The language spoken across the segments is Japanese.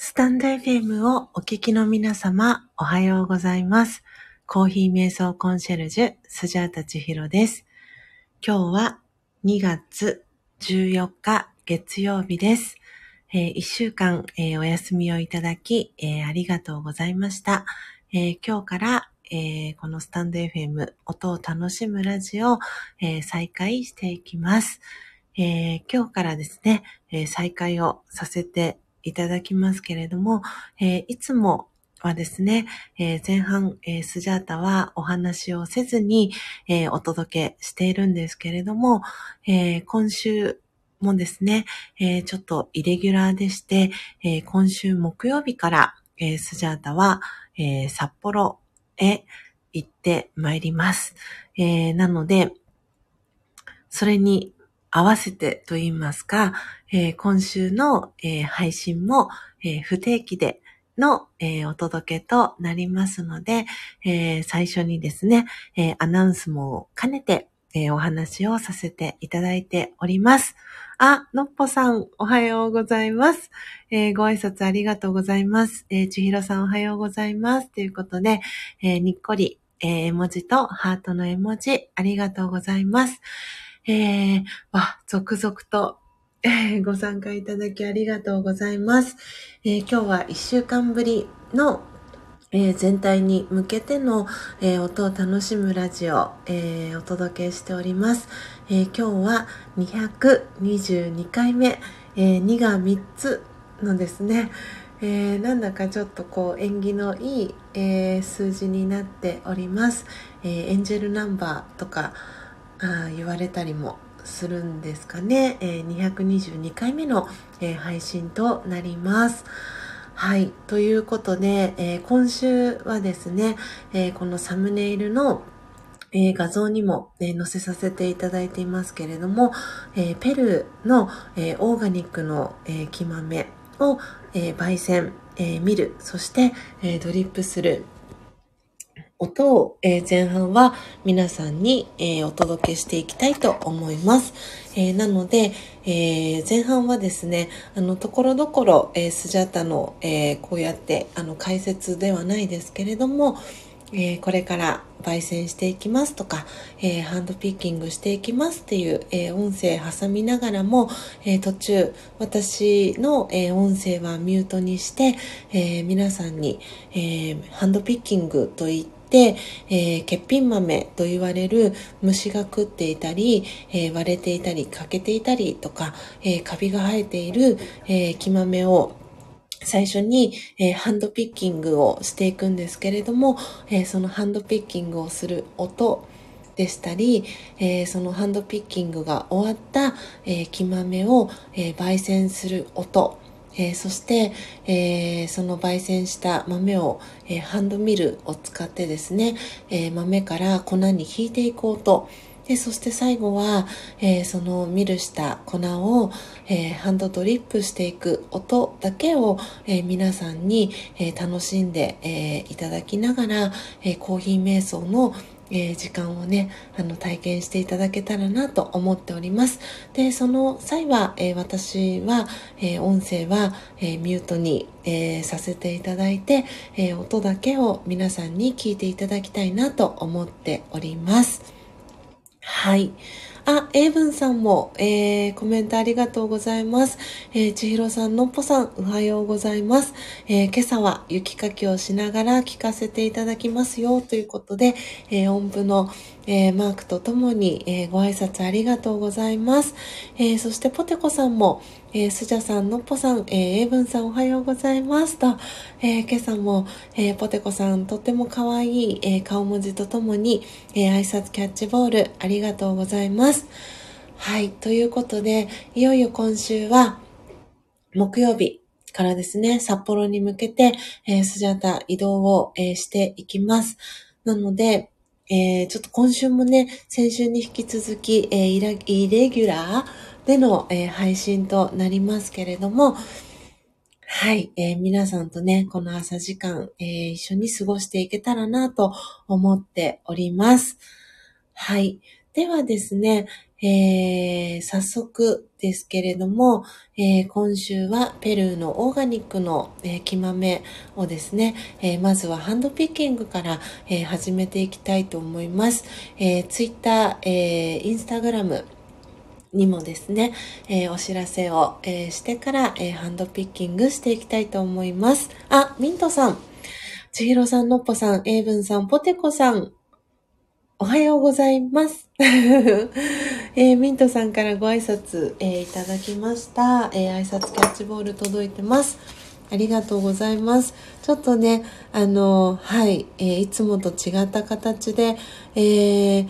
スタンド FM をお聞きの皆様、おはようございます。コーヒー瞑想コンシェルジュ、スジャータチヒロです。今日は2月14日月曜日です。え1週間、えーお休みをいただき、えーありがとうございました。え今日から、えこのスタンド FM 音を楽しむラジオ、え再開していきます。え今日からですね、え再開をさせていただきますけれども、えーいつもはですね、えー前半、えースジャータはお話をせずに、えーお届けしているんですけれども、えー今週もですね、えーちょっとイレギュラーでして、えー今週木曜日から、えースジャータは、えー札幌へ行ってまいります。えーなので、それに合わせてと言いますか、えー今週の、えー配信も、えー不定期での、えお届けとなりますので、え最初にですね、えアナウンスも兼ねて、えお話をさせていただいております。あ、のっぽさん、おはようございます。えーご挨拶ありがとうございます。えーちひろさん、おはようございます。ということで、えーにっこり、えー絵文字とハートの絵文字、ありがとうございます。えー、わ、続々と、えーご参加いただきありがとうございます。えー今日は1週間ぶりの、えー全体に向けての、え音を楽しむラジオ、えお届けしております。え今日は222回目、え2が3つのですね、えーなんだかちょっとこう縁起のいい、えー数字になっております。えーエンジェルナンバーとかあ言われたりもするんですかね。えー222回目の、えー配信となります。はい。ということで、えー今週はですね、えこのサムネイルのえ画像にも、え載せさせていただいていますけれども、えペルーの、えオーガニックの、えー木豆を、え焙煎、え見る、そして、えドリップする音を、え前半は皆さんに、えお届けしていきたいと思います。えなので、え前半はですね、あの、ところどころ、えスジャタの、えこうやって、あの、解説ではないですけれども、えーこれから焙煎していきますとか、えーハンドピッキングしていきますっていう、えー音声挟みながらも、え途中私の、え音声はミュートにして、え皆さんに、えハンドピッキングといって、えー欠品豆と言われる虫が食っていたり、えー割れていたり欠けていたりとか、えーカビが生えている、えー木豆を最初に、えーハンドピッキングをしていくんですけれども、えーそのハンドピッキングをする音でしたり、えーそのハンドピッキングが終わった、えー木豆を、え焙煎する音、えーそして、えーその焙煎した豆を、えーハンドミルを使ってですね、え豆から粉にひいていく音、でそして最後は、えそのミルした粉を、えハンドドリップしていく音だけを、え皆さんに、え楽しんで、えいただきながら、えコーヒー瞑想のえー時間をね、あの、体験していただけたらなと思っております。で、その際は、えー私は、えー音声は、えミュートに、えさせていただいて、え音だけを皆さんに聞いていただきたいなと思っております。はい。あ、エイブンさんも、えー、コメントありがとうございます。えー、ちひろさん、のっぽさん、おはようございます。えー、今朝は雪かきをしながら聞かせていただきますよ、ということで、えー、音符の、えーマークとともに、えーご挨拶ありがとうございます。えーそして、ポテコさんも、えースジャさん、のっぽさん、えーエイブンさん、おはようございます。と、え今朝も、えポテコさん、とっても可愛い、え顔文字とともに、え挨拶キャッチボール、ありがとうございます。はい。ということで、いよいよ今週は、木曜日からですね、札幌に向けて、えースジャタ移動を、えーしていきます。なので、えーちょっと今週もね、先週に引き続き、えーイライレギュラーでの、えー配信となりますけれども、はい、えー皆さんとね、この朝時間、えー一緒に過ごしていけたらなと思っております。はい。ではですね、えー、早速ですけれども、えー、今週はペルーのオーガニックの、えー、木豆をですね、えー、まずはハンドピッキングから、えー、始めていきたいと思います。えー、ツイッター、えー、インスタグラム、にもですね、えー、お知らせを、えー、してから、えー、ハンドピッキングしていきたいと思います。あ、ミントさん、ちひろさん、のっぽさん、エイブンさん、ポテコさん、おはようございます。えー、ミントさんからご挨拶、えー、いただきました、えー、挨拶キャッチボール届いてます。ありがとうございます。ちょっとね、あの、はい、えいつもと違った形で、え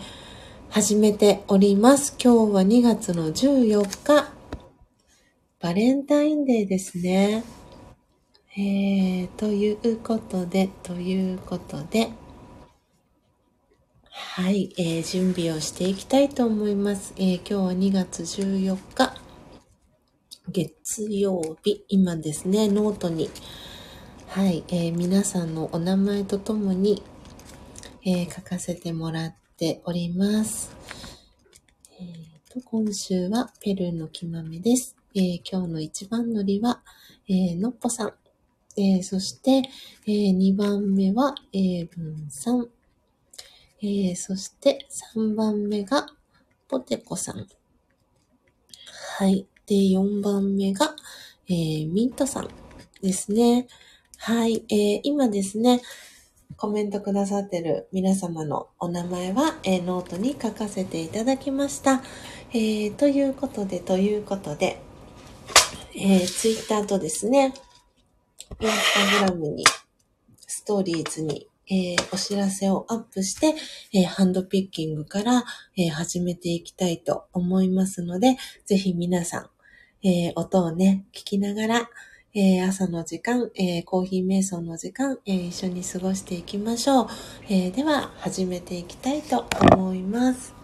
始めております。今日は2月の14日、バレンタインデーですね。えー、ということで、ということで、はい、えー、準備をしていきたいと思います。えー、今日は2月14日、月曜日、今ですね、ノートに、はい、えー、皆さんのお名前とともに、えー、書かせてもらっております。えーと、今週はペルーの木豆です。えー、今日の一番乗りは、え、のっぽさん。え、そして、え、2番目は、英文さん。えー、そして3番目がポテコさん。はい。で、4番目が、えー、ミントさんですね。はい。えー、今ですね、コメントくださってる皆様のお名前は、えー、ノートに書かせていただきました。えー、ということで、ということで、えー、ツイッターとですね、インスタグラムに、ストーリーズにえー、お知らせをアップして、えー、ハンドピッキングから、えー、始めていきたいと思いますので、ぜひ皆さん、え音をね、聞きながら、え朝の時間、えコーヒー瞑想の時間、え一緒に過ごしていきましょう。えでは、始めていきたいと思います。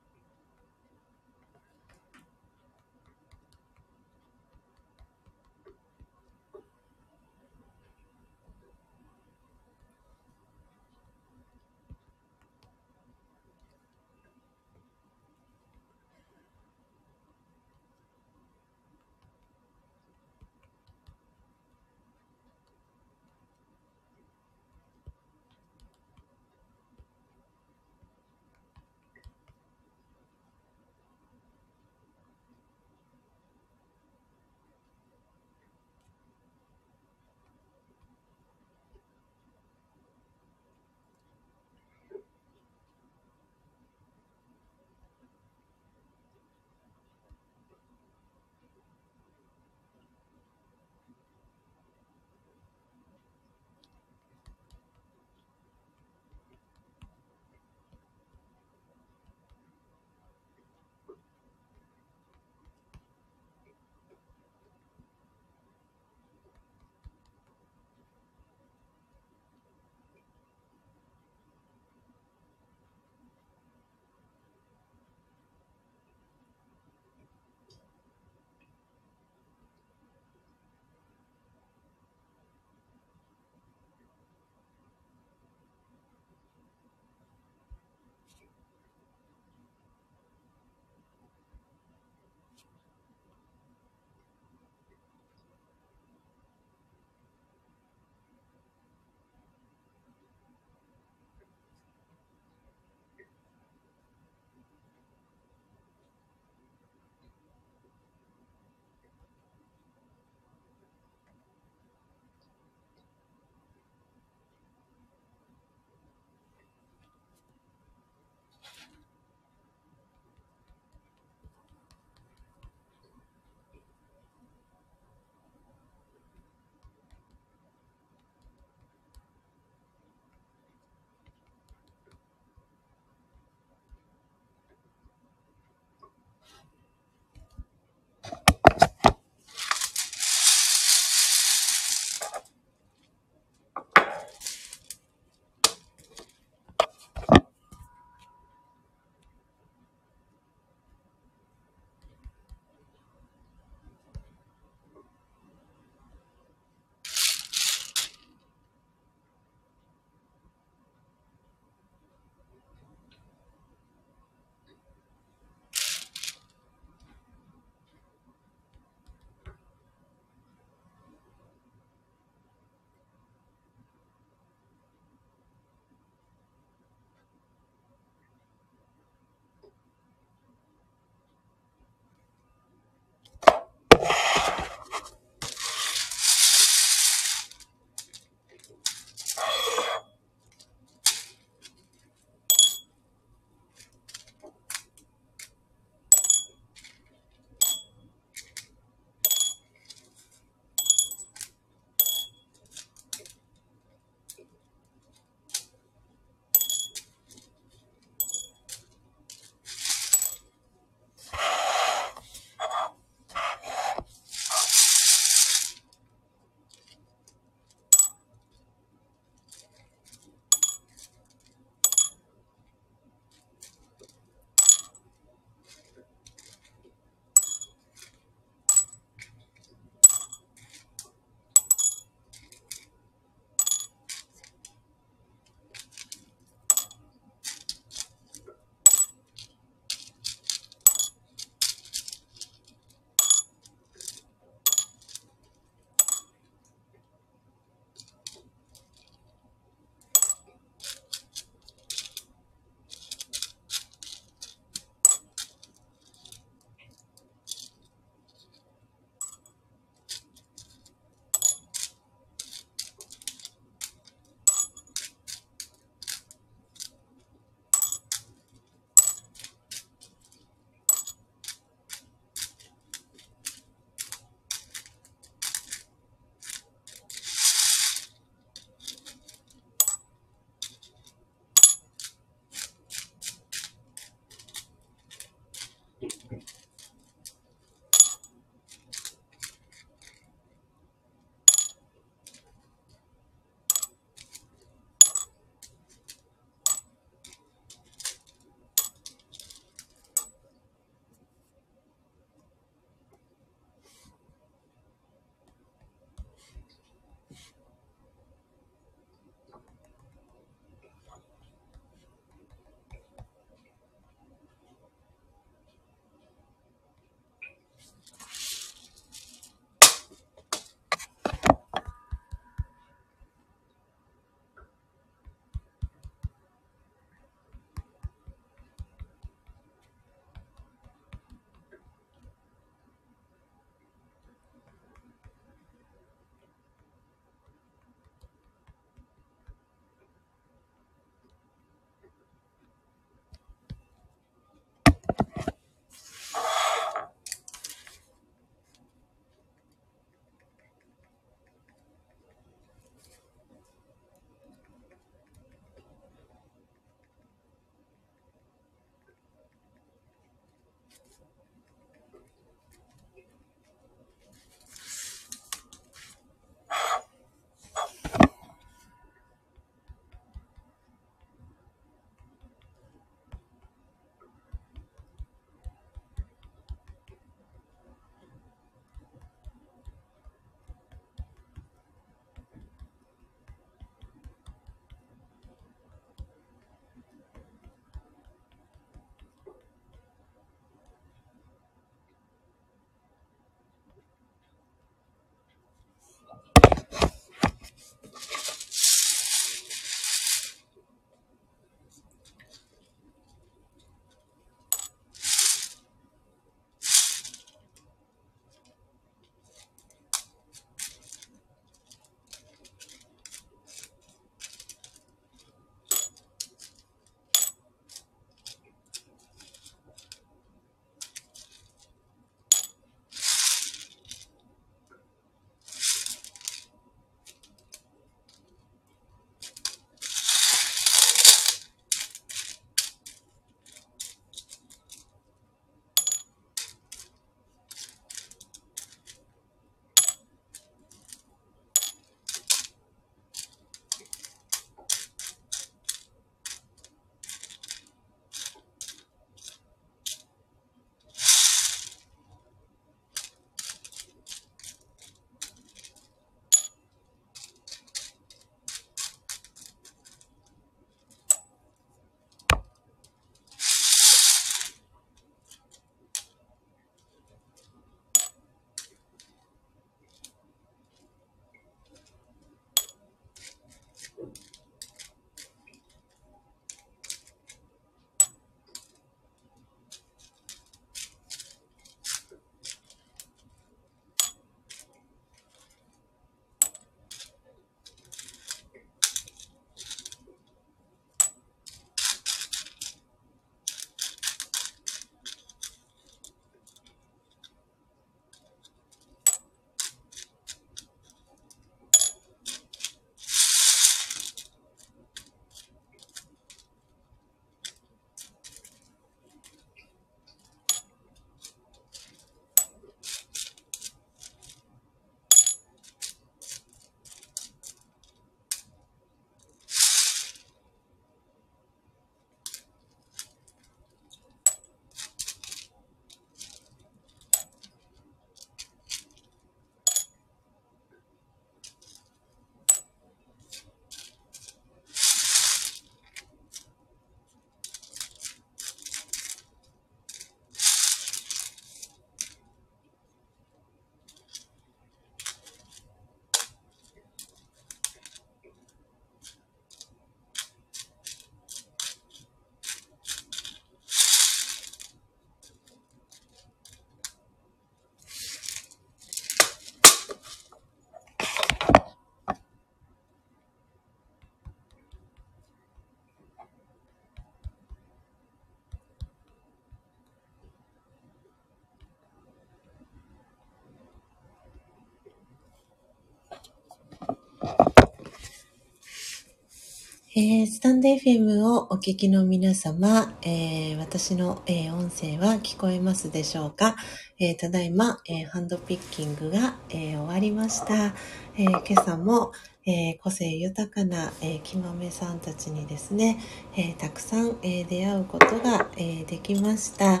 えー、スタンド FM をお聞きの皆様、えー、私の、えー、音声は聞こえますでしょうか、えただいま、えハンドピッキングが、え終わりました。え今朝も、え個性豊かな、えきまめさんたちにですね、えたくさん、え出会うことが、えできました。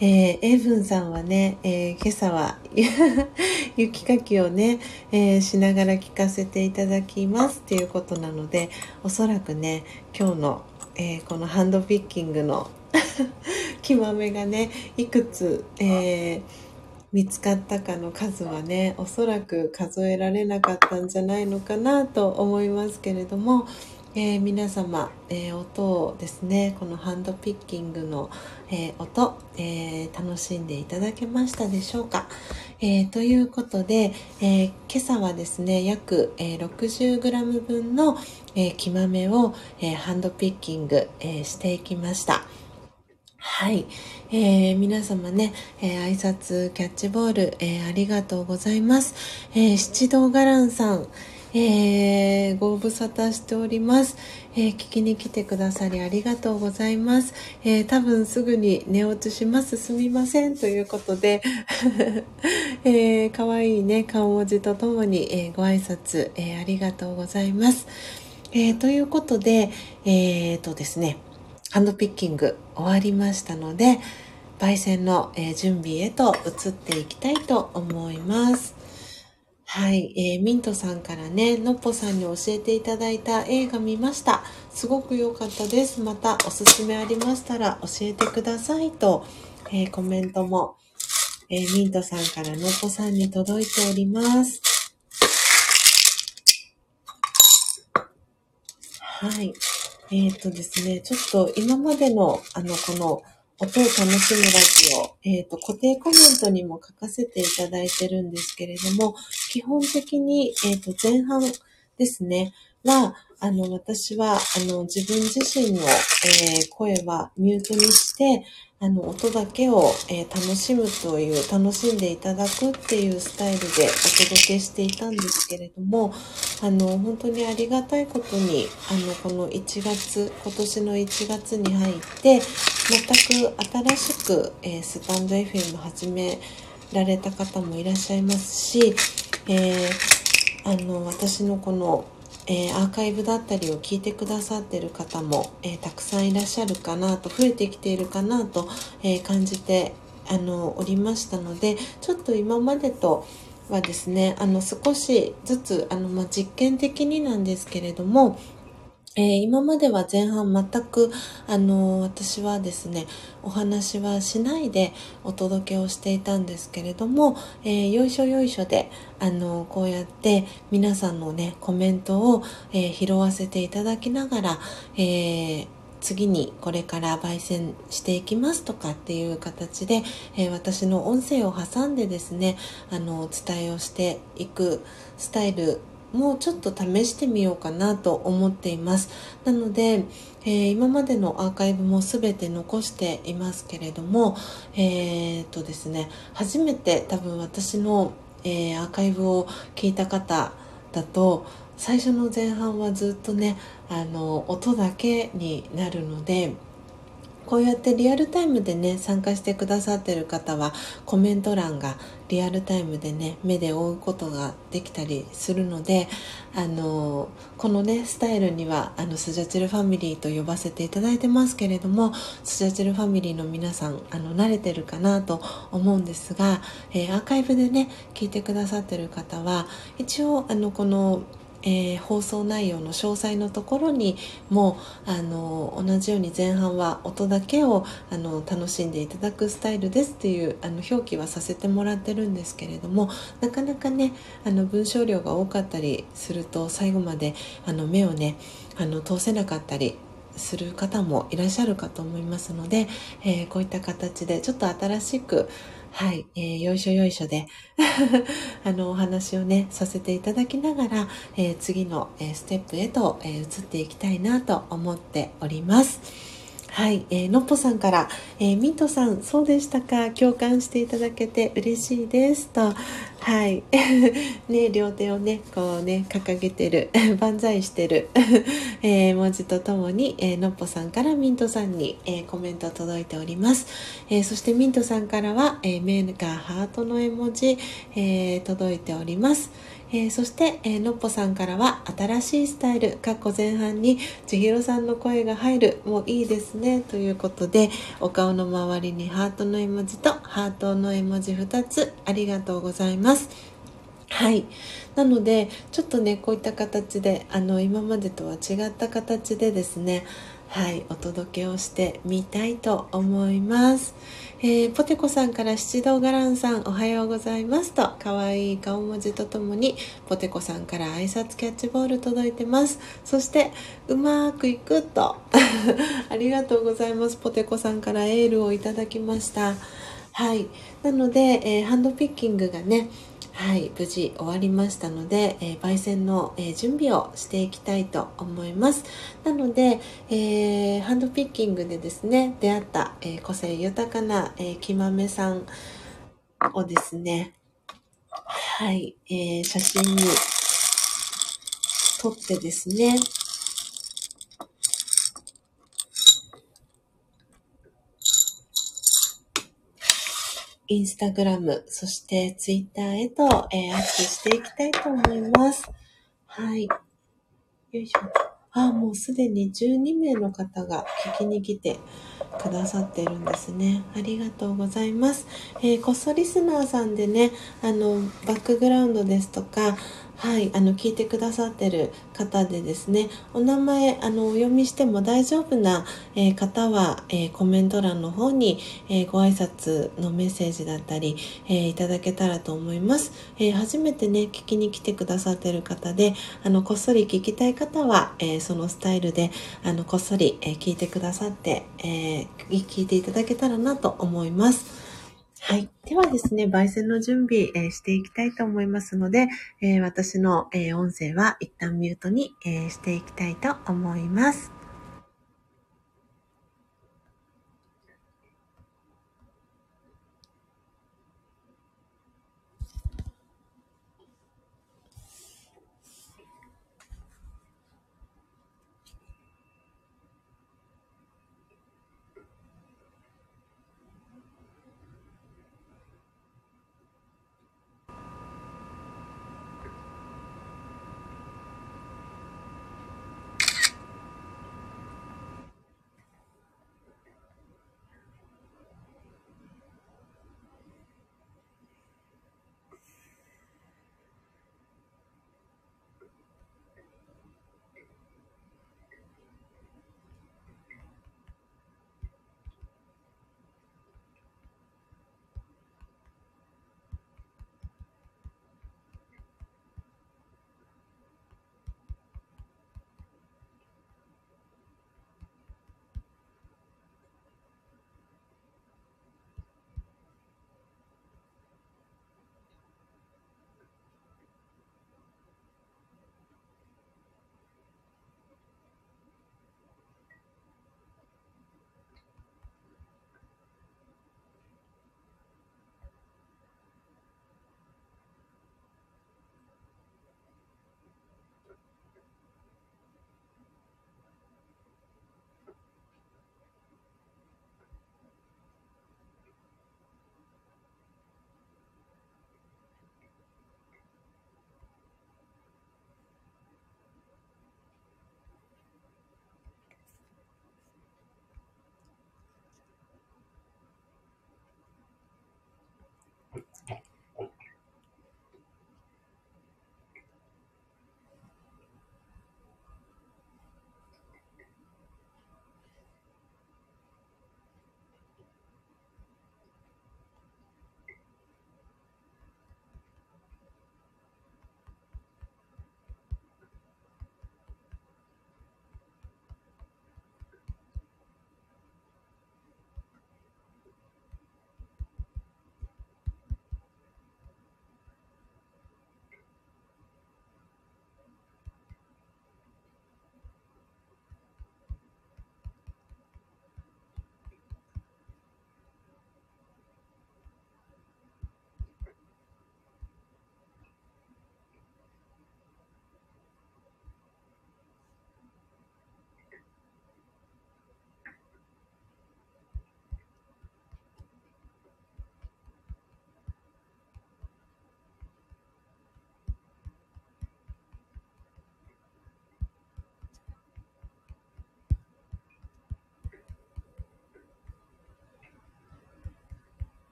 えー、エイブンさんはね、え今朝は 雪かきをね、えしながら聞かせていただきますっていうことなので、おそらくね、今日の、えこのハンドピッキングの きまめがね、いくつ、えー見つかったかの数はねおそらく数えられなかったんじゃないのかなと思いますけれども、えー、皆様、えー、音をですねこのハンドピッキングの、えー、音、え楽しんでいただけましたでしょうか、えということで、え今朝はですね約、え 60g 分の、えー、木豆を、えハンドピッキング、えしていきました。はい。えー、皆様ね、えー、挨拶、キャッチボール、えー、ありがとうございます。え、七道伽藍さん、え、ご無沙汰しております、え、聞きに来てくださりありがとうございます。え、多分すぐに寝落ちします。すみません。ということで、えー、かわいいね、顔文字とともに、え、ご挨拶、え、ありがとうございます。え、ということで、えー、とですね、ハンドピッキング終わりましたので、焙煎の、準備へと移っていきたいと思います。はい、えー、ミントさんからね、のっぽさんに教えていただいた映画見ました。すごく良かったです。またおすすめありましたら教えてくださいと、えー、コメントも、えー、ミントさんからのっぽさんに届いております。はい。えっ、ー、とですね、ちょっと今までの、あの、この、音を楽しむラジオ、えっ、ー、と、固定コメントにも書かせていただいてるんですけれども、基本的に、えっ、ー、と、前半ですね、は、あの、私は、あの、自分自身の、えー、声はミュートにして、あの、音だけを、えー、楽しむという、楽しんでいただくっていうスタイルでお届けしていたんですけれども、あの、本当にありがたいことに、あの、この1月、今年の1月に入って、全く新しく、えー、スタンド FM 始められた方もいらっしゃいますし、えー、あの、私のこの、えー、アーカイブだったりを聞いてくださってる方も、えー、たくさんいらっしゃるかなと増えてきているかなと、えー、感じてあのおりましたのでちょっと今までとはですねあの少しずつあの、まあ、実験的になんですけれどもえー、今までは前半全く、あのー、私はですね、お話はしないでお届けをしていたんですけれども、えー、よいしょよいしょで、あのこうやって皆さんのね、コメントを、え拾わせていただきながら、え次にこれから焙煎していきますとかっていう形で、え私の音声を挟んでですね、あの、お伝えをしていくスタイルもうちょっと試してみようかなと思っています。なので、えー、今までのアーカイブも全て残していますけれども、えー、っとですね、初めて多分私の、えー、アーカイブを聞いた方だと、最初の前半はずっとね、あの、音だけになるので、こうやってリアルタイムでね参加してくださってる方はコメント欄がリアルタイムでね目で追うことができたりするのであのこのねスタイルにはあのスジャチルファミリーと呼ばせていただいてますけれどもスジャチルファミリーの皆さんあの慣れてるかなと思うんですが、えー、アーカイブでね聞いてくださってる方は一応あのこのえー、放送内容の詳細のところにもあの同じように前半は音だけをあの楽しんでいただくスタイルですっていうあの表記はさせてもらってるんですけれどもなかなかねあの文章量が多かったりすると最後まであの目をねあの通せなかったりする方もいらっしゃるかと思いますので、えー、こういった形でちょっと新しくはい、えー、よいしょよいしょで あの、お話をね、させていただきながら、えー、次の、えー、ステップへと、え、移っていきたいなと思っております。はい、えー、のっぽさんから、えー、ミントさん、そうでしたか、共感していただけて嬉しいですと、はい、ね、両手をね、こうね、掲げてる、万歳してる、えー、文字とともに、えー、のっぽさんからミントさんに、えー、コメント届いております。えー、そしてミントさんからは、えー、メーカーハートの絵文字、えー、届いております。えー、そして、えー、のっぽさんからは新しいスタイル、かっこ前半に千尋さんの声が入る、もういいですね、ということで、お顔の周りにハートの絵文字とハートの絵文字2つ、ありがとうございます。はい。なので、ちょっとね、こういった形で、あの、今までとは違った形でですね、はい、お届けをしてみたいと思います。えー、ポテコさんから七道ガランさんおはようございますと可愛い顔文字とともにポテコさんから挨拶キャッチボール届いてます。そしてうまくいくと ありがとうございます。ポテコさんからエールをいただきました。はい。なので、えー、ハンドピッキングがねはい、無事終わりましたので、えー、焙煎の、えー、準備をしていきたいと思います。なので、えー、ハンドピッキングでですね、出会った、え個性豊かな、えー、木豆さんをですね、はい、え写真に撮ってですね、インスタグラム、そしてツイッターへと、えー、アップしていきたいと思います。はい。よいしょ。あ、もうすでに12名の方が聞きに来てくださってるんですね。ありがとうございます。えー、こっそリスナーさんでね、あの、バックグラウンドですとか、はい、あの、聞いてくださってる方でですね、お名前、あの、お読みしても大丈夫な、えー、方は、えー、コメント欄の方に、えー、ご挨拶のメッセージだったり、えいただけたらと思います。え初めてね、聞きに来てくださってる方で、あの、こっそり聞きたい方は、えそのスタイルで、あの、こっそり、え聞いてくださって、ええ聞いていただけたらなと思います。はい。ではですね、焙煎の準備、えー、していきたいと思いますので、えー、私の、えー、音声は一旦ミュートに、えしていきたいと思います。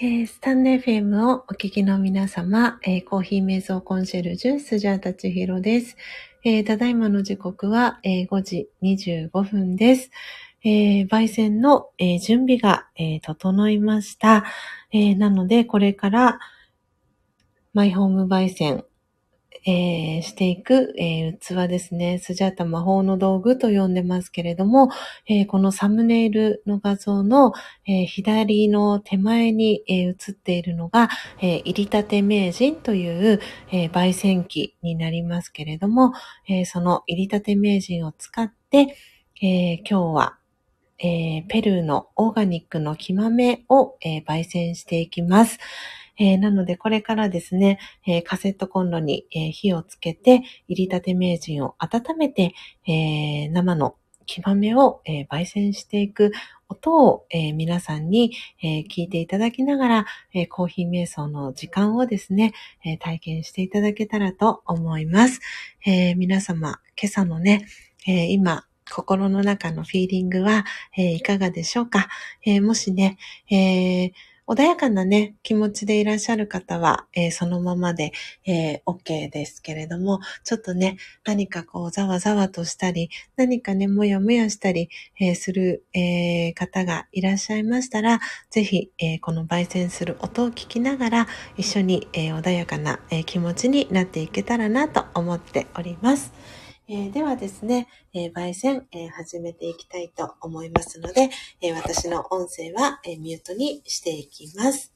えー、スタンド FM をお聞きの皆様、えー、コーヒー瞑想コンシェルジュ、スジャータチヒロです。えー、ただいまの時刻は、え5時25分です。え焙煎の、え準備が、え整いました。えなので、これから、マイホーム焙煎、えー、していく、えー、器ですね。スジャータ魔法の道具と呼んでますけれども、えー、このサムネイルの画像の、え左の手前に、え映っているのが、え入りたて名人という、え焙煎機になりますけれども、えその入りたて名人を使って、え今日は、えペルーのオーガニックの木豆を、え焙煎していきます。えー、なので、これからですね、えー、カセットコンロに、えー、火をつけて、入りたて名人を温めて、え生の木豆を、え焙煎していく音を、え皆さんに、え聞いていただきながら、えコーヒー瞑想の時間をですね、え体験していただけたらと思います。え皆様、今朝のね、え今、心の中のフィーリングは、えいかがでしょうか、えもしね、えー穏やかなね、気持ちでいらっしゃる方は、えー、そのままで、えー、OK ですけれども、ちょっとね、何かこう、ざわざわとしたり、何かね、もやもやしたり、えー、する、え方がいらっしゃいましたら、ぜひ、えこの焙煎する音を聞きながら、一緒に、え穏やかな、え気持ちになっていけたらなと思っております。えー、ではですね、えー、焙煎、えー、始めていきたいと思いますので、え私の音声は、えミュートにしていきます。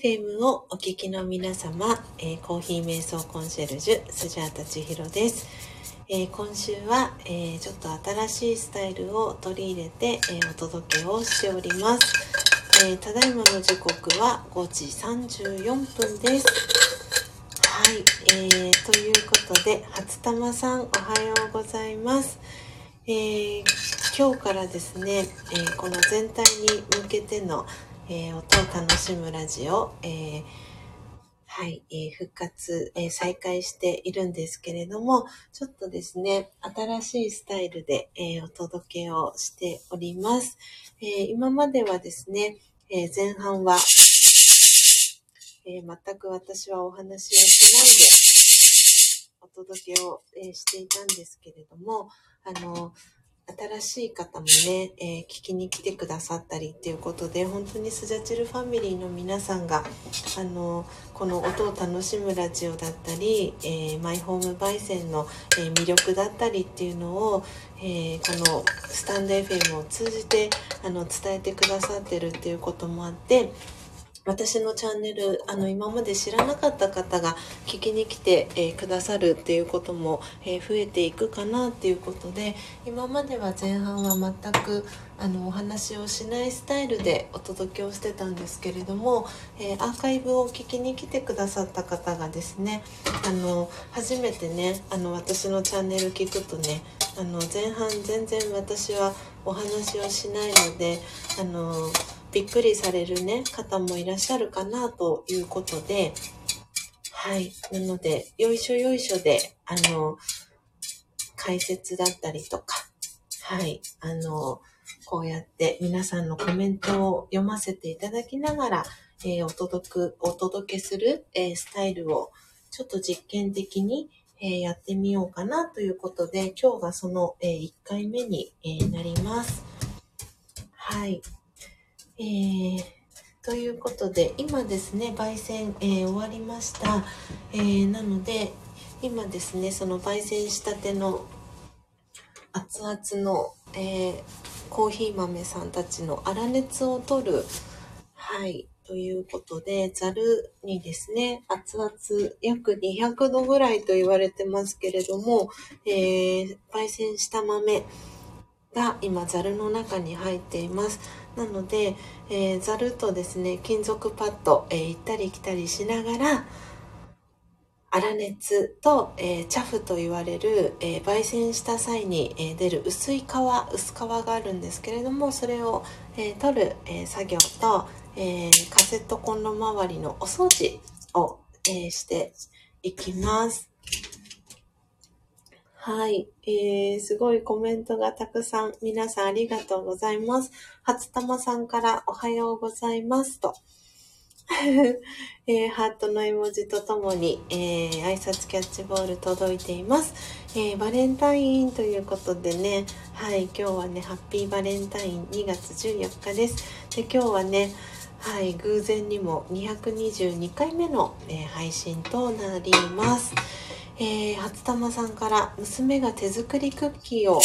FM をお聞きの皆様、えー、コーヒー瞑想コンシェルジュ、スジャータ千尋です。えー、今週は、えちょっと新しいスタイルを取り入れて、えお届けをしております、えただいまの時刻は5時34分です。はい、えー、ということで、初玉さんおはようございます。え今日からですね、えこの全体に向けてのえー、音を楽しむラジオ、えー、はい、えー、復活、え再開しているんですけれども、ちょっとですね、新しいスタイルで、えお届けをしております。え今まではですね、え前半は、え全く私はお話をしないでお届けを、えしていたんですけれども、あの、新しい方もね、えー、聞きに来てくださったりっていうことで本当にスジャチルファミリーの皆さんがあのこの音を楽しむラジオだったり、えー、マイホーム焙煎の、え、魅力だったりっていうのを、えこのスタンド FM を通じてあの伝えてくださってるっていうこともあって私のチャンネル、あの、今まで知らなかった方が聞きに来て、えー、くださるっていうことも、えー、増えていくかなっていうことで、今までは前半は全く、あの、お話をしないスタイルでお届けをしてたんですけれども、えー、アーカイブを聞きに来てくださった方がですね、あの、初めてね、あの、私のチャンネル聞くとね、あの、前半全然私はお話をしないので、あの、びっくりされるね、方もいらっしゃるかなということで、はい。なので、よいしょよいしょで、あの、解説だったりとか、はい。あの、こうやって皆さんのコメントを読ませていただきながら、えー、お届く、お届けする、えー、スタイルをちょっと実験的に、えー、やってみようかなということで、今日がその、え1回目に、えなります。はい。えー、ということで、今ですね、焙煎、えー、終わりました。えー、なので、今ですね、その焙煎したての熱々の、え、コーヒー豆さんたちの粗熱を取る、はい、ということで、ざるにですね、熱々約200度ぐらいと言われてますけれども、えー、焙煎した豆が今ざるの中に入っています。なので、えー、ざるとですね、金属パッド、えー、行ったり来たりしながら、粗熱と、えー、チャフと言われる、えー、焙煎した際に、えー、出る薄い皮薄皮があるんですけれどもそれを、え取る、え作業と、えカセットコンロ周りのお掃除を、えしていきます。はい。えー、すごいコメントがたくさん、皆さんありがとうございます。初玉さんからおはようございますと。えー、ハートの絵文字とともに、えー、挨拶キャッチボール届いています。えー、バレンタインということでね、はい、今日はね、ハッピーバレンタイン2月14日です。で、今日はね、はい、偶然にも222回目の、え配信となります。えー、初玉さんから娘が手作りクッキーをく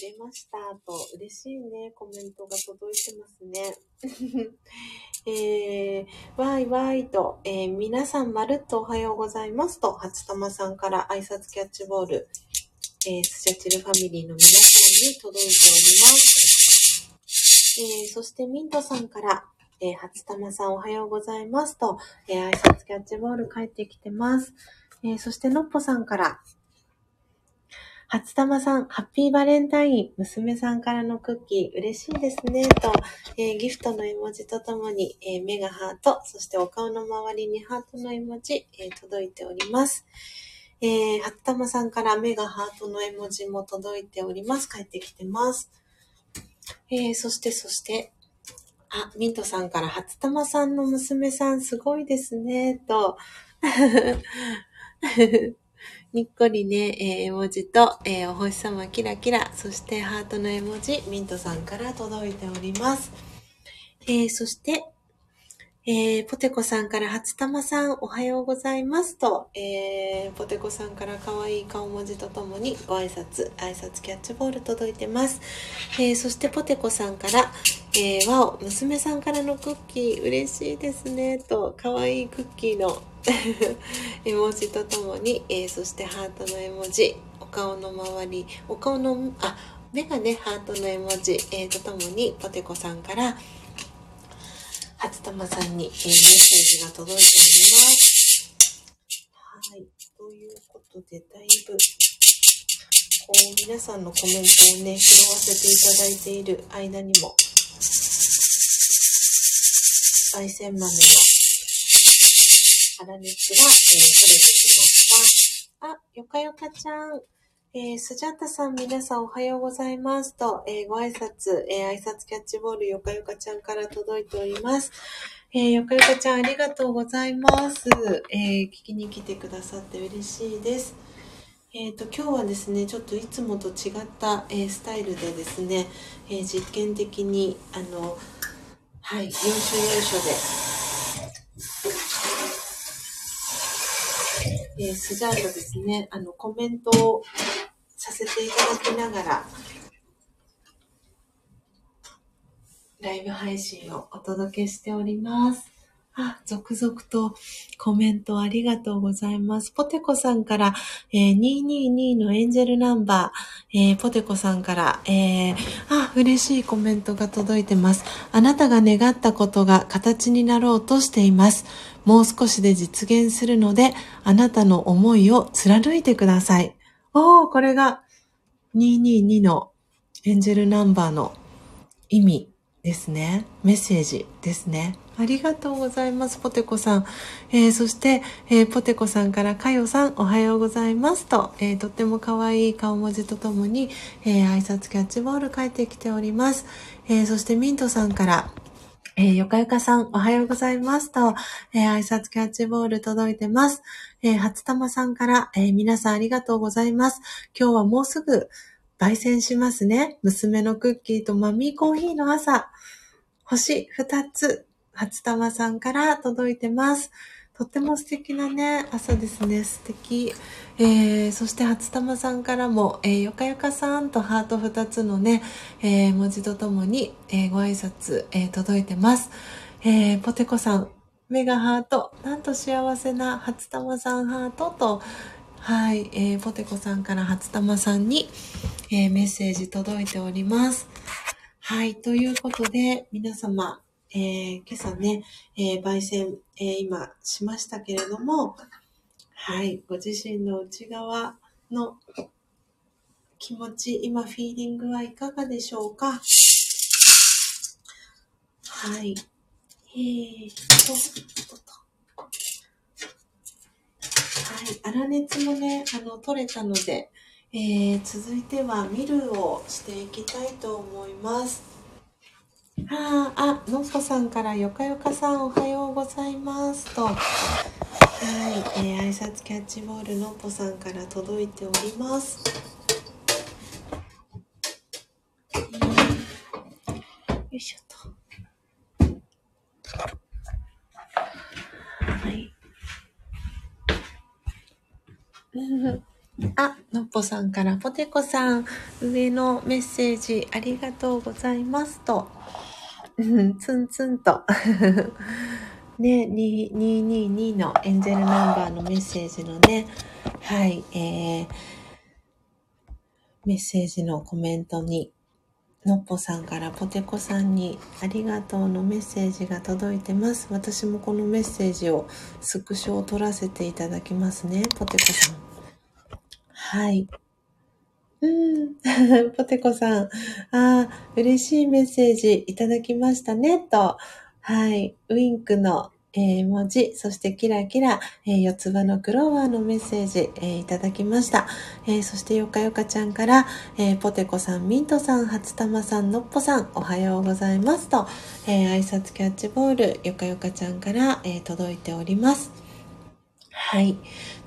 れましたと嬉しいねコメントが届いてますね。えー、わいわいと、えー、皆さんまるっとおはようございますと、初玉さんから挨拶キャッチボール、えー、スジャチルファミリーの皆さんに届いております。えー、そしてミントさんから、えー、初玉さんおはようございますと、えー、挨拶キャッチボール帰ってきてます。えー、そしてのっぽさんから、初玉さん、ハッピーバレンタイン、娘さんからのクッキー、嬉しいですね、と、えー、ギフトの絵文字とともに、えー、目がハート、そしてお顔の周りにハートの絵文字、えー、届いております。えー、初玉さんから目がハートの絵文字も届いております。帰ってきてます。えー、そして、そして、あ、ミントさんから初玉さんの娘さんすごいですね、と。にっこりね、えー、絵文字と、えー、お星様キラキラ、そしてハートの絵文字、ミントさんから届いております。えー、そして、えー、ポテコさんから初玉さんおはようございますと、えー、ポテコさんから可愛い顔文字とともにご挨拶、挨拶キャッチボール届いてます。えー、そしてポテコさんから、えー、わお、娘さんからのクッキー嬉しいですねと、可愛いクッキーの 絵文字とともに、えー、そしてハートの絵文字、お顔の周り、お顔の、あ、目がね、ハートの絵文字、えー、とともにポテコさんから、初玉さんに、えー、メッセージが届いております。はい。ということで、だいぶ、こう、皆さんのコメントをね、拾わせていただいている間にも、焙煎豆の粗熱が、えー、取れてきました。あ、よかよかちゃん。えー、スジャタさん、皆さんおはようございますと、えー、ご挨拶、えー、挨拶キャッチボール、よかよかちゃんから届いております。えー、よかよかちゃん、ありがとうございます。え、聞きに来てくださって嬉しいです。え、ー、と、今日はですね、ちょっといつもと違った、えー、スタイルでですね、えー、実験的に、あの、はい、要所要所で、えー、スジャータですね、あの、コメントをさせていただきながら、ライブ配信をお届けしております。あ、続々とコメントありがとうございます。ポテコさんから、えー、222のエンジェルナンバー、えー、ポテコさんから、えー、あ、嬉しいコメントが届いてます。あなたが願ったことが形になろうとしています。もう少しで実現するので、あなたの思いを貫いてください。おー、これが222のエンジェルナンバーの意味ですね。メッセージですね。ありがとうございます、ポテコさん。えー、そして、えー、ポテコさんから、かよさん、おはようございますと、えー、とっても可愛い顔文字とともに、え挨拶キャッチボール書いてきております。えそして、ミントさんから、えー、よかよかさん、おはようございますと、えー、挨拶キャッチボール届いてます。えー、初玉さんから、えー、皆さんありがとうございます。今日はもうすぐ、焙煎しますね。娘のクッキーとマミーコーヒーの朝。星二つ、初玉さんから届いてます。とっても素敵なね、朝ですね。素敵。えー、そして初玉さんからも、えー、よかよかさんとハート2つのね、えー、文字とともに、えー、ご挨拶、えー、届いてます。えー、ポテコさん、目がハート、なんと幸せな初玉さんハートと、はい、えー、ポテコさんから初玉さんに、えー、メッセージ届いております。はい、ということで、皆様、えー、今朝ね、えー、焙煎、えー、今しましたけれども、はい。ご自身の内側の気持ち、今フィーリングはいかがでしょうか？はい。えーと、はい。粗熱もね、あの、取れたので、えー、続いてはミルをしていきたいと思います。ああ、のっぽさんからよかよかさんおはようございますと、はい、えー、挨拶キャッチボールのっぽさんから届いております。よいしょと。はい。あ、のっぽさんからポテコさん、上のメッセージありがとうございますと。ツンツンと。ね、222のエンゼルナンバーのメッセージのね、はい、えー、メッセージのコメントに、のっぽさんからポテコさんにありがとうのメッセージが届いてます。私もこのメッセージをスクショを取らせていただきますね。ポテコさん。はい。うん。ポテコさん。ああ、嬉しいメッセージいただきましたね、と。はい。ウィンクの、えー、文字、そしてキラキラ、えー、四つ葉のクローバーのメッセージ、えー、いただきました。えそしてよかよかちゃんから、えポテコさん、ミントさん、初玉さん、のっぽさん、おはようございますと、え挨拶キャッチボール、よかよかちゃんから、え届いております。はい。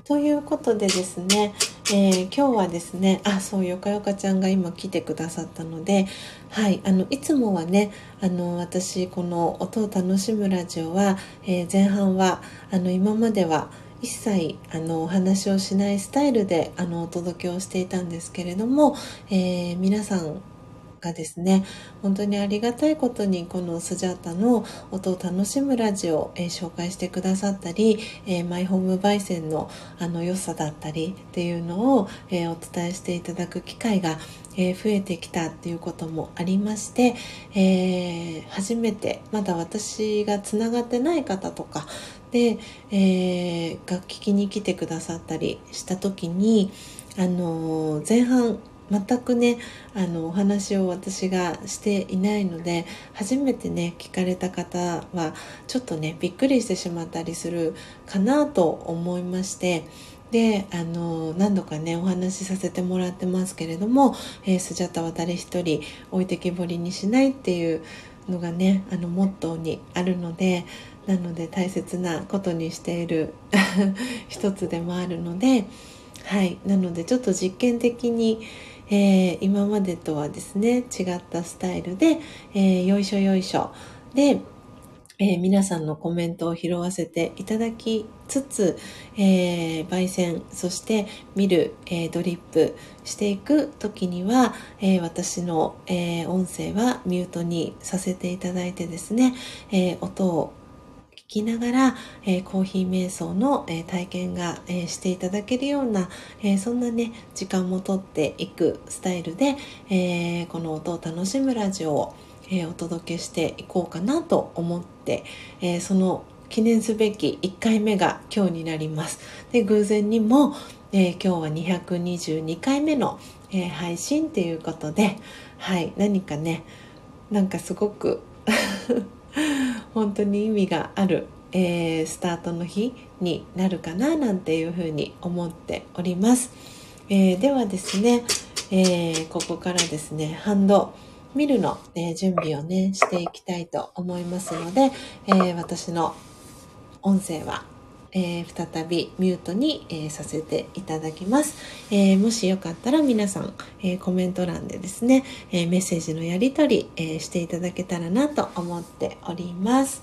ということでですね、えー、今日はですね、あ、そう、よかよかちゃんが今来てくださったので、はい、あの、いつもはね、あの、私、この音を楽しむラジオは、えー、前半は、あの、今までは、一切あのお話をしないスタイルであのお届けをしていたんですけれども、えー、皆さんがですね。本当にありがたいことにこのスジャータの音を楽しむラジオを、えー、紹介してくださったり、えー、マイホーム焙煎のあの良さだったりっていうのを、えー、お伝えしていただく機会が、え増えてきたっていうこともありまして、え初めてまだ私がつながってない方とかで、えー、が聞きに来てくださったりした時にあの前半全くねあのお話を私がしていないので初めてね聞かれた方はちょっとねびっくりしてしまったりするかなと思いましてであの何度かねお話しさせてもらってますけれども、えー、スジャタは誰一人置いてきぼりにしないっていうのがねあのモットーにあるのでなので大切なことにしている 一つでもあるのではい。なのでちょっと実験的にえー、今までとはですね違ったスタイルで、えー、よいしょよいしょ。で、えー、皆さんのコメントを拾わせていただきつつ、え、焙煎そして見る、え、ドリップしていく時には、え、私の、え音声はミュートにさせていただいてですね、え音をきながら、えー、コーヒー瞑想の、えー、体験が、えー、していただけるような、えそんなね時間もとっていくスタイルで、えこの音を楽しむラジオを、えお届けしていこうかなと思って、えその記念すべき1回目が今日になります。で偶然にも、え今日は222回目の、え配信っていうことではい何かねなんかすごく 本当に意味がある、えー、スタートの日になるかななんていうふうに思っております、えー、ではですね、えー、ここからですねハンドミルの、え準備をねしていきたいと思いますので、え私の音声はえー、再びミュートに、えー、させていただきます、えー、もしよかったら皆さん、えコメント欄でですね、えメッセージのやり取り、えしていただけたらなと思っております。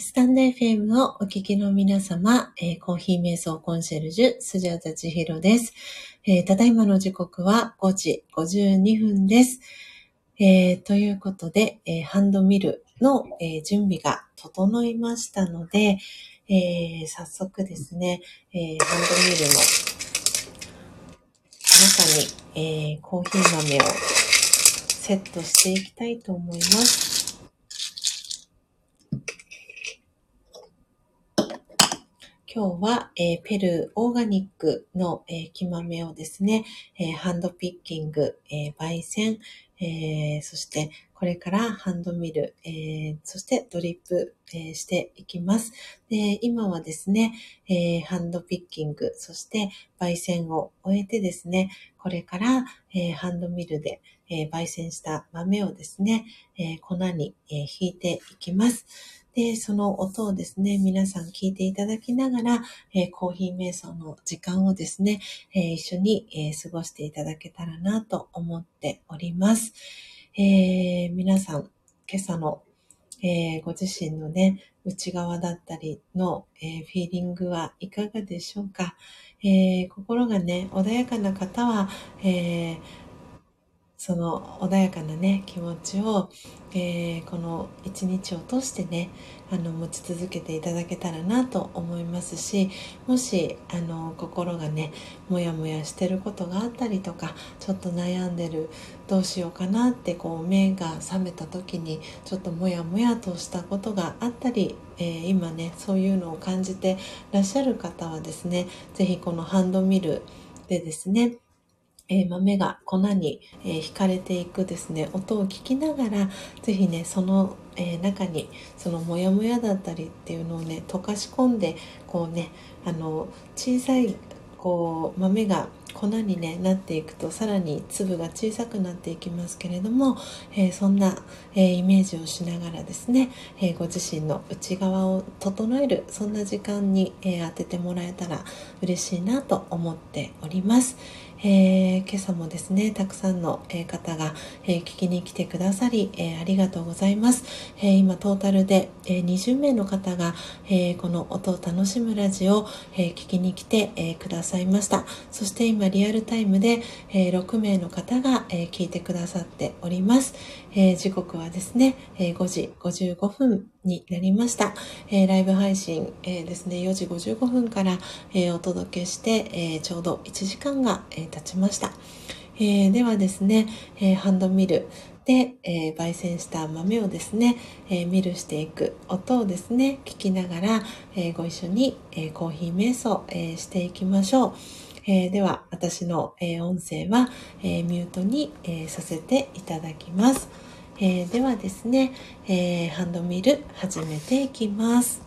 スタンド FM をお聞きの皆様、えー、コーヒー瞑想コンシェルジュ、スジャータチヒロです、えー、ただいまの時刻は5時52分です。えー、ということで、えハンドミルの、え準備が整いましたので、え早速ですね、えハンドミルの中に、えコーヒー豆をセットしていきたいと思います。今日は、えー、ペルーオーガニックの、えー、木豆をですね、えー、ハンドピッキング、え焙煎、えそしてこれからハンドミル、えそしてドリップ、えしていきます。で今はですね、えハンドピッキング、そして焙煎を終えてですね、これから、えハンドミルで、え焙煎した豆をですね、え粉に、えひいていきます。で、その音をですね、皆さん聞いていただきながら、えー、コーヒー瞑想の時間をですね、えー、一緒に、えー、過ごしていただけたらなと思っております。え皆さん、今朝の、えご自身のね、内側だったりの、えフィーリングはいかがでしょうか、え心がね、穏やかな方は、えーその穏やかなね気持ちを、えー、この一日を通してねあの持ち続けていただけたらなと思いますしもしあの心がねモヤモヤしてることがあったりとかちょっと悩んでるどうしようかなってこう目が覚めた時にちょっとモヤモヤとしたことがあったり、えー、今ねそういうのを感じてらっしゃる方はですね是非このハンドミルでですねえー、豆が粉に、えー、引かれていくですね音を聞きながら是非ねその、えー、中にそのモヤモヤだったりっていうのをね溶かし込んでこうねあの小さいこう豆が粉に、ね、なっていくとさらに粒が小さくなっていきますけれども、えー、そんな、えー、イメージをしながらですね、えー、ご自身の内側を整えるそんな時間に、え当ててもらえたら嬉しいなと思っております。えー、今朝もですね、たくさんの、方が、え聞きに来てくださり、えありがとうございます。え今トータルで、え20名の方が、えこの音を楽しむラジオを、え聞きに来て、えくださいました。そして今リアルタイムで、え6名の方が、え聞いてくださっております。え時刻はですね、え5時55分になりました。えライブ配信、えですね、4時55分から、えお届けして、えちょうど1時間が、え経ちました。え、ではですね、え、ハンドミルで、え、焙煎した豆をですね、えミルしていく音をですね、聞きながら、えご一緒に、えコーヒー瞑想、えしていきましょう。えでは、私の、え音声は、えミュートに、えさせていただきます。えではですね、えハンドミル始めていきます。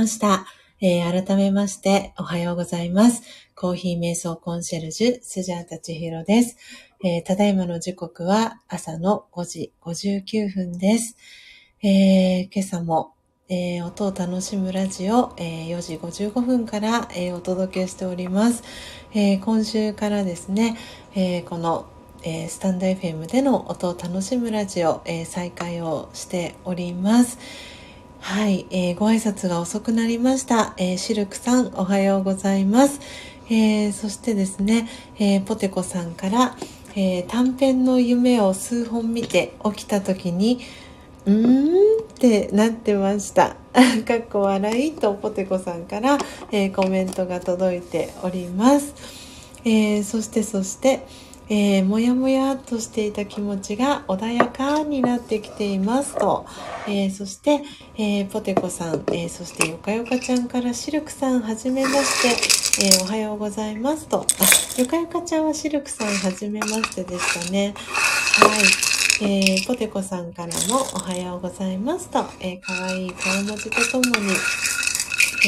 ました。えー、改めましておはようございます。コーヒー瞑想コンシェルジュ、スジャータチヒロです。えー、ただいまの時刻は朝の5時59分です。えー、今朝も、え、音を楽しむラジオ、え4時55分から、えお届けしております。え今週からですね、えこのえー、スタンド FM での音を楽しむラジオ、えー、再開をしております。はい、えー、ご挨拶が遅くなりました。えシルクさん、おはようございます。えそしてですね、えポテコさんから、え短編の夢を数本見て起きた時に、うーんってなってました。かっこ笑いとポテコさんから、えコメントが届いております。えそしてそして、えー、もやもやっとしていた気持ちが穏やかになってきていますと、えー、そして、えー、ポテコさん、えそしてよかよかちゃんからシルクさんはじめまして、えおはようございますと。あよかよかちゃんはシルクさんはじめましてでしたね。はい、えーポテコさんからもおはようございますと、えかわいい顔文字とともに、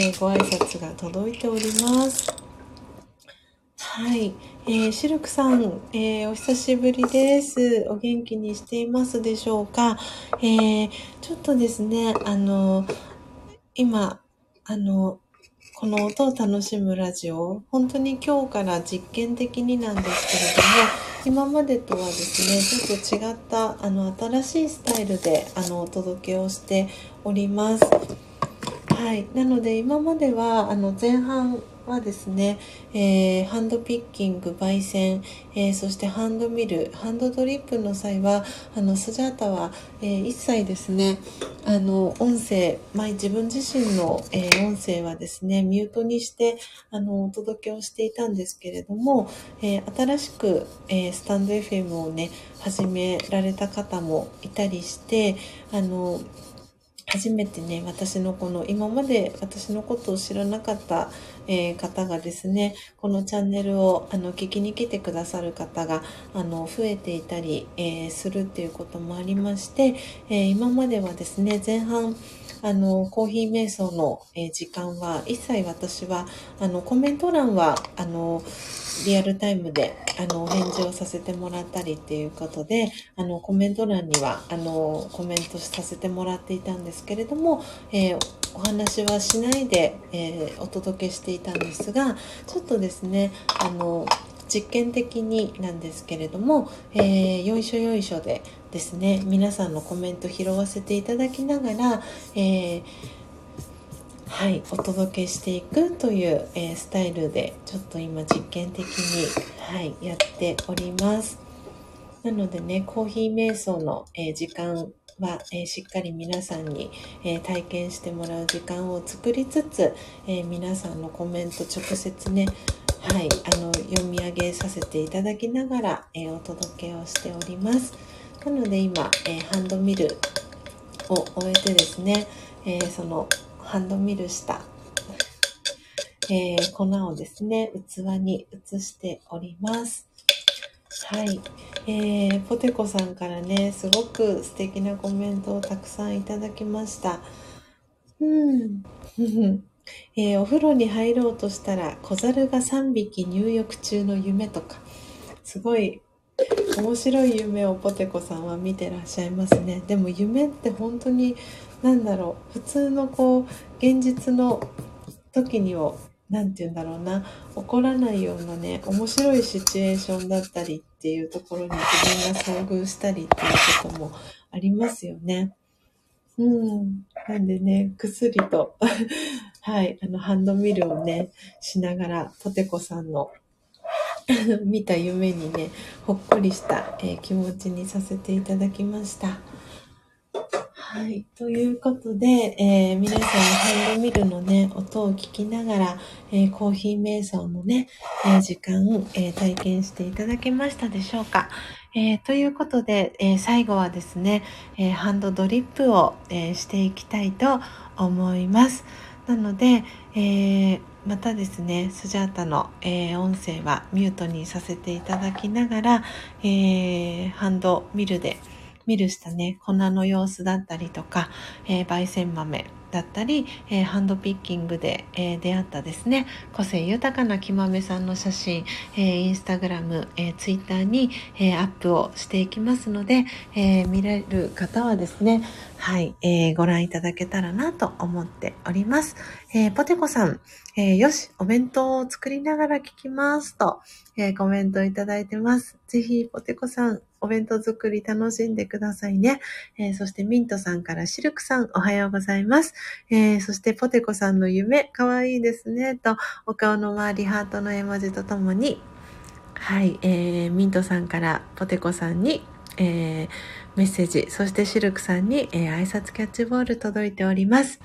えご挨拶が届いております。はい。えー、シルクさん、えー、お久しぶりです。お元気にしていますでしょうか？えー、ちょっとですね、あの、今、あの、この音を楽しむラジオ、本当に今日から実験的になんですけれども、今までとはですね、ちょっと違った、あの、新しいスタイルで、あの、お届けをしております。はい。なので、今までは、あの、前半、はですね、えー、ハンドピッキング、焙煎、えー、そしてハンドミル、ハンドドリップの際は、あの、スジャータは、えー、一切ですね、あの、音声、まあ、自分自身の、え音声はですね、ミュートにして、あの、お届けをしていたんですけれども、え新しく、えスタンド FM をね、始められた方もいたりして、あの、初めてね、私のこの、今まで私のことを知らなかった、えー、方がですね、このチャンネルを、あの、聞きに来てくださる方が、あの、増えていたり、えー、するっていうこともありまして、えー、今まではですね、前半、あの、コーヒー瞑想の、え時間は、一切私は、あの、コメント欄は、あの、リアルタイムで、あの、お返事をさせてもらったりっていうことで、あの、コメント欄には、あの、コメントさせてもらっていたんですけれども、えー、お話はしないで、えー、お届けしていたんですが、ちょっとですね、あの、実験的になんですけれども、えー、よいしょよいしょでですね皆さんのコメント拾わせていただきながら、えー、はいお届けしていくという、えー、スタイルでちょっと今実験的に、はい、やっておりますなのでねコーヒー瞑想の、え時間は、えー、しっかり皆さんに、えー、体験してもらう時間を作りつつ、えー、皆さんのコメント直接ねはい、あの読み上げさせていただきながら、え、お届けをしております。なので今、えー、ハンドミルを終えてですね、えー、そのハンドミルした、え粉をですね、器に移しております。はい。えー、ポテコさんからね、すごく素敵なコメントをたくさんいただきました。うん。えー、お風呂に入ろうとしたら小猿が3匹入浴中の夢とかすごい面白い夢をポテコさんは見てらっしゃいますねでも夢って本当に何だろう普通のこう現実の時にを何て言うんだろうな起こらないようなね面白いシチュエーションだったりっていうところに自分が遭遇したりっていうこともありますよね。うん。なんでね、くすりと はい、あの、ハンドミルをね、しながら、ポテコさんの 見た夢にね、ほっこりした、えー、気持ちにさせていただきました。はい。ということで、えー、皆さんハンドミルのね、音を聞きながら、えー、コーヒー瞑想のね、え時間、え体験していただけましたでしょうか。え、ということで、え、最後はですね、え、ハンドドリップを、えしていきたいと思います。なので、えーまたですね、スジャータの、え音声はミュートにさせていただきながら、えハンドミルで、ミルしたね、粉の様子だったりとか、えー、焙煎豆だったり、えー、ハンドピッキングで、えー、出会ったですね個性豊かな木豆さんの写真、えー、インスタグラム、えー、ツイッターに、えアップをしていきますので、え見れる方はですねはい、えーご覧いただけたらなと思っております。えポテコさん、えよし、お弁当を作りながら聞きますと、えコメントいただいてます。ぜひ、ポテコさん、お弁当作り楽しんでくださいね。えー、そしてミントさんからシルクさんおはようございます。えー、そしてポテコさんの夢かわいいですね。と、お顔の周りハートの絵文字とともに、はい、えー、ミントさんからポテコさんに、えー、メッセージ、そしてシルクさんに、えー、挨拶キャッチボール届いております。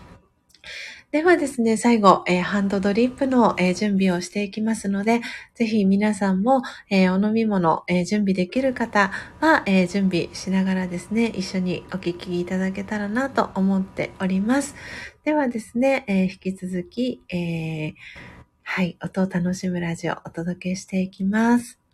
ではですね、最後、えー、ハンドドリップの、えー、準備をしていきますので、ぜひ皆さんも、えー、お飲み物、え準備できる方は、え準備しながらですね、一緒にお聞きいただけたらなと思っております。ではですね、え引き続き、えはい、音を楽しむラジオお届けしていきます。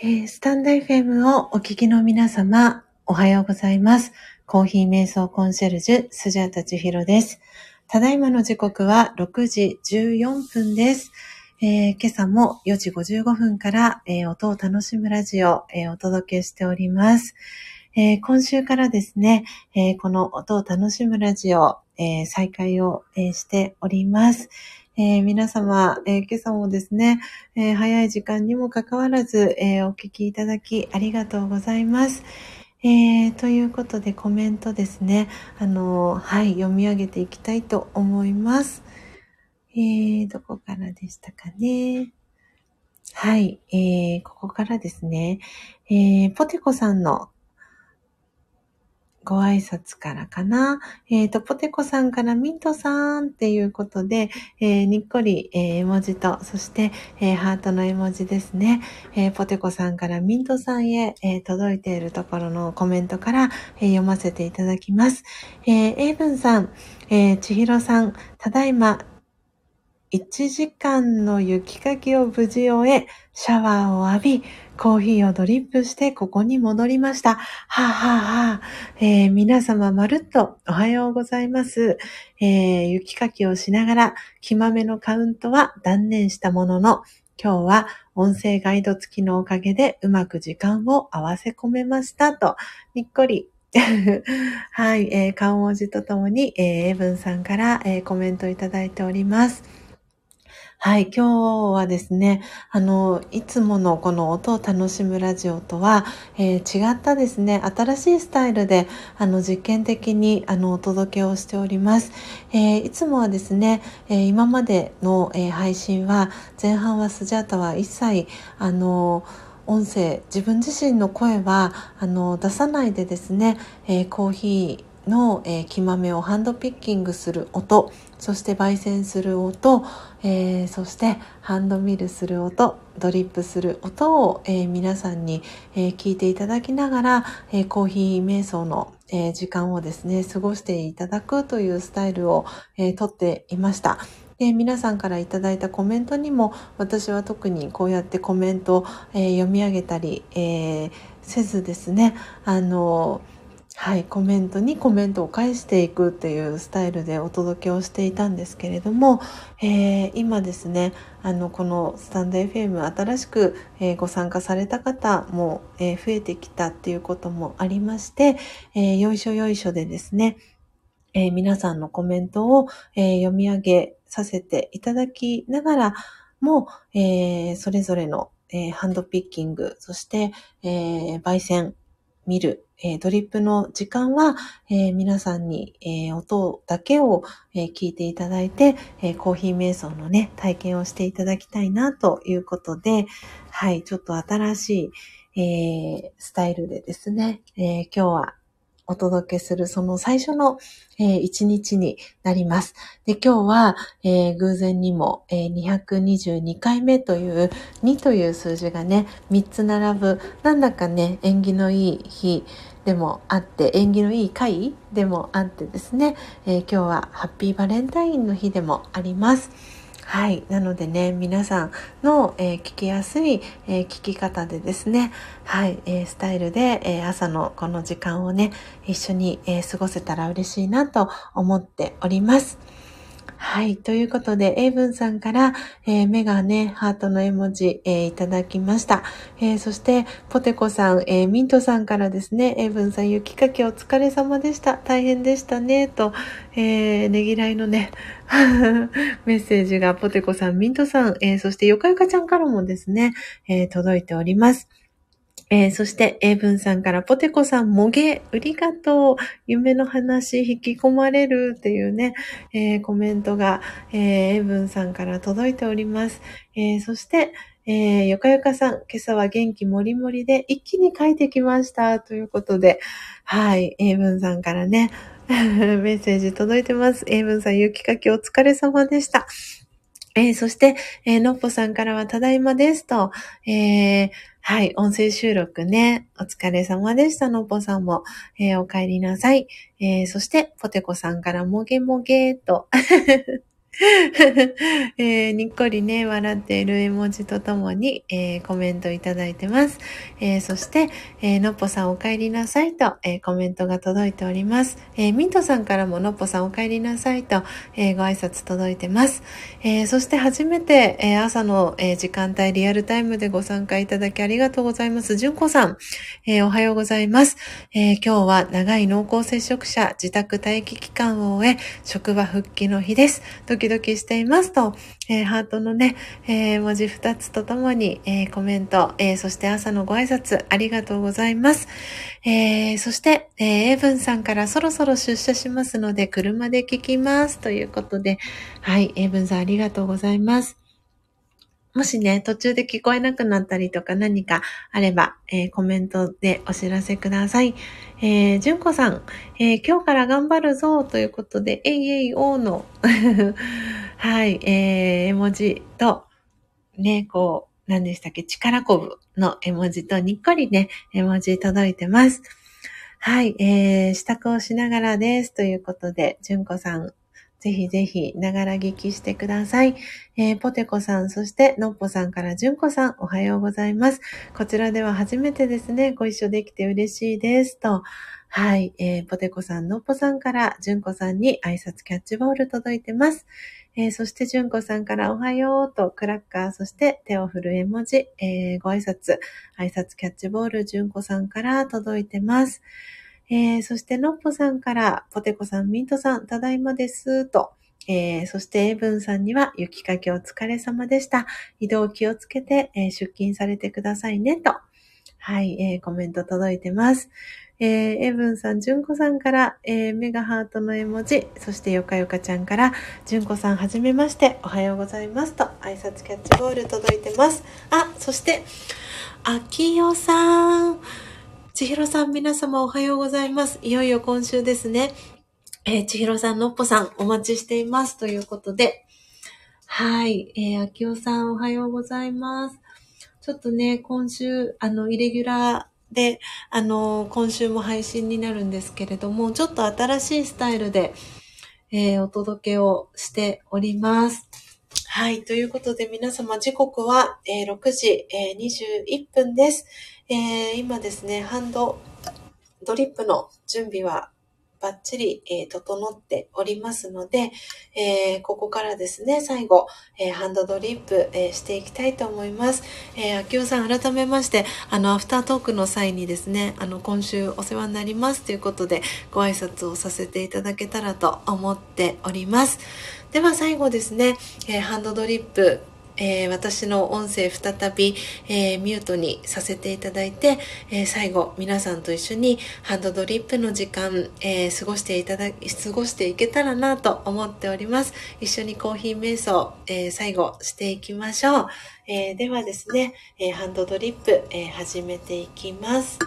えー、スタンド FM をお聞きの皆様、おはようございます。コーヒー瞑想コンシェルジュ、スジャータチヒロです。ただいまの時刻は6時14分です。えー、今朝も4時55分から、えー、音を楽しむラジオ、えー、お届けしております。え今週からですね、えこの音を楽しむラジオ、え再開を、えしております。えー、皆様、えー、今朝もですね、えー、早い時間にもかかわらず、えお聞きいただきありがとうございます。えということでコメントですね、あのはい、読み上げていきたいと思います。えどこからでしたかね。はい、えーここからですね、えポテコさんのご挨拶からかな。えっ、ー、と、ポテコさんからミントさんっていうことで、えー、にっこり、えー、絵文字と、そして、えハートの絵文字ですね。えポテコさんからミントさんへ、え届いているところのコメントから、え読ませていただきます。えー、エイブンさん、えー、ちひろさん、ただいま、1時間の雪かきを無事終え、シャワーを浴び、コーヒーをドリップしてここに戻りました。はあ、はあはあ、えー、皆様まるっとおはようございます。えー、雪かきをしながら、気まめのカウントは断念したものの、今日は音声ガイド付きのおかげでうまく時間を合わせ込めましたと、にっこり はい、えー、顔文字とともに、えー、エブンさんから、えー、コメントいただいております。はい、今日はですね、あの、いつものこの音を楽しむラジオとは、えー、違ったですね、新しいスタイルで、あの、実験的に、あの、お届けをしております。えー、いつもはですね、えー、今までの、え配信は、前半はスジャータは一切、あの、音声、自分自身の声は、あの、出さないでですね、えコーヒー、の、えー、木豆をハンドピッキングする音そして焙煎する音、えー、そしてハンドミルする音ドリップする音を、えー、皆さんに、えー、聞いていただきながら、え、コーヒー瞑想の、え時間をですね過ごしていただくというスタイルを、えとっていました。で皆さんからいただいたコメントにも私は特にこうやってコメント、え読み上げたり、えせずですねあのはい、コメントにコメントを返していくっていうスタイルでお届けをしていたんですけれども、えー、今ですねあのこのスタンド FM 新しく、えー、ご参加された方も、えー、増えてきたっていうこともありまして、えよいしょよいしょでですね、え皆さんのコメントを、え読み上げさせていただきながらも、えそれぞれの、えハンドピッキング、そして、え焙煎、見る、えー、ドリップの時間は、えー、皆さんに、えー、音だけを、え聞いていただいて、えコーヒー瞑想のね、体験をしていただきたいなということで、はい、ちょっと新しい、えスタイルでですね、え今日はお届けするその最初の、えー、一日になります。で、今日は、えー、偶然にも、えー、222回目という2という数字がね、3つ並ぶ、なんだかね、縁起のいい日でもあって、縁起のいい回でもあってですね、え今日はハッピーバレンタインの日でもあります。はい。なのでね、皆さんの、えー、聞きやすい、えー、聞き方でですね、はい、えー、スタイルで、え朝のこの時間をね、一緒に、え過ごせたら嬉しいなと思っております。はい。ということで、エイブンさんから、えー、目がね、ハートの絵文字、えー、いただきました。えー、そして、ポテコさん、えミントさんからですね、エイブンさん、雪かきお疲れ様でした。大変でしたね。と、えねぎらいのね、メッセージがポテコさん、ミントさん、えそしてよかよかちゃんからもですね、え届いております。えー、そして、英文さんから、ポテコさん、もげ、ありがとう、夢の話、引き込まれるっていうね、えー、コメントが、えー、英文さんから届いております。えー、そして、えー、よかよかさん、今朝は元気もりもりで一気に書いてきました。ということで、はい、英文さんからね、メッセージ届いてます。英文さん、雪かきお疲れ様でした。えー、そして、えー、のっぽさんからはただいまですと、えー、はい、音声収録ね、お疲れ様でした、のっぽさんも、えー、お帰りなさい。えー、そして、ポテコさんからもげもげーと、えー、にっこりね、笑っている絵文字とともに、えー、コメントいただいてます。えー、そして、え、のっぽさんお帰りなさいと、え、コメントが届いております。えー、ミントさんからものっぽさんお帰りなさいと、え、ご挨拶届いてます。え、そして初めて、え、朝の、え、時間帯リアルタイムでご参加いただきありがとうございます。じゅんこさん、え、おはようございます。え、今日は長い濃厚接触者自宅待機期間を終え、職場復帰の日です。時ドキしていますと、えー、ハートのね、えー、文字2つとともに、えー、コメント、えそして朝のご挨拶ありがとうございます。えそして、えエブンさんからそろそろ出社しますので、車で聞きますということで、はい、エブンさんありがとうございます。もしね、途中で聞こえなくなったりとか何かあれば、えー、コメントでお知らせください。えー、純子さん、えー、今日から頑張るぞということで、えいえいおーの はい、えー、絵文字と、ね、こう、何でしたっけ、力こぶの絵文字と、にっこりね、絵文字届いてます。はい、えー、支度をしながらです。ということで、純子さん、ぜひぜひ、ながら聞きしてください。えー、ポテコさん、そして、のっぽさんからじゅんこさん、おはようございます。こちらでは初めてですね、ご一緒できて嬉しいです。と、はい、えー、ポテコさん、のっぽさんから、じゅんこさんに挨拶キャッチボール届いてます。えー、そして、じゅんこさんからおはようと、クラッカー、そして手を振る絵文字、えー、ご挨拶、挨拶キャッチボール、じゅんこさんから届いてます。えー、そして、のっぽさんから、ポテコさん、ミントさん、ただいまです、と。えー、そして、エブンさんには、雪かきお疲れ様でした。移動気をつけて、えー、出勤されてくださいね、と。はい、えー、コメント届いてます。えー、エブンさん、ジュンコさんから、えー、メガハートの絵文字、そしてよかよかちゃんから、ジュンコさんはじめまして、おはようございますと、挨拶キャッチボール届いてます。あ、そして、あきよさん。ちひろさん、皆様おはようございます。いよいよ今週ですね。えー、ちひろさん、のっぽさん、お待ちしています。ということで。はい。えー、あきおさん、おはようございます。ちょっとね、今週、あの、イレギュラーで、あの、今週も配信になるんですけれども、ちょっと新しいスタイルで、えー、お届けをしております。はい。ということで、皆様、時刻は、えー、6時、えー、21分です。えー、今ですね、ハンドドリップの準備はバッチリ、えー、整っておりますので、えー、ここからですね、最後、えー、ハンドドリップ、えしていきたいと思います。えー、秋代さん、改めまして、あの、アフタートークの際にですね、あの、今週お世話になりますということで、ご挨拶をさせていただけたらと思っております。では最後ですね、えハンドドリップ、えー、私の音声再び、えー、ミュートにさせていただいて、えー、最後皆さんと一緒にハンドドリップの時間、え過ごしていただき過ごしていけたらなと思っております。一緒にコーヒー瞑想、え最後していきましょう。えではですね、えハンドドリップ、え始めていきます。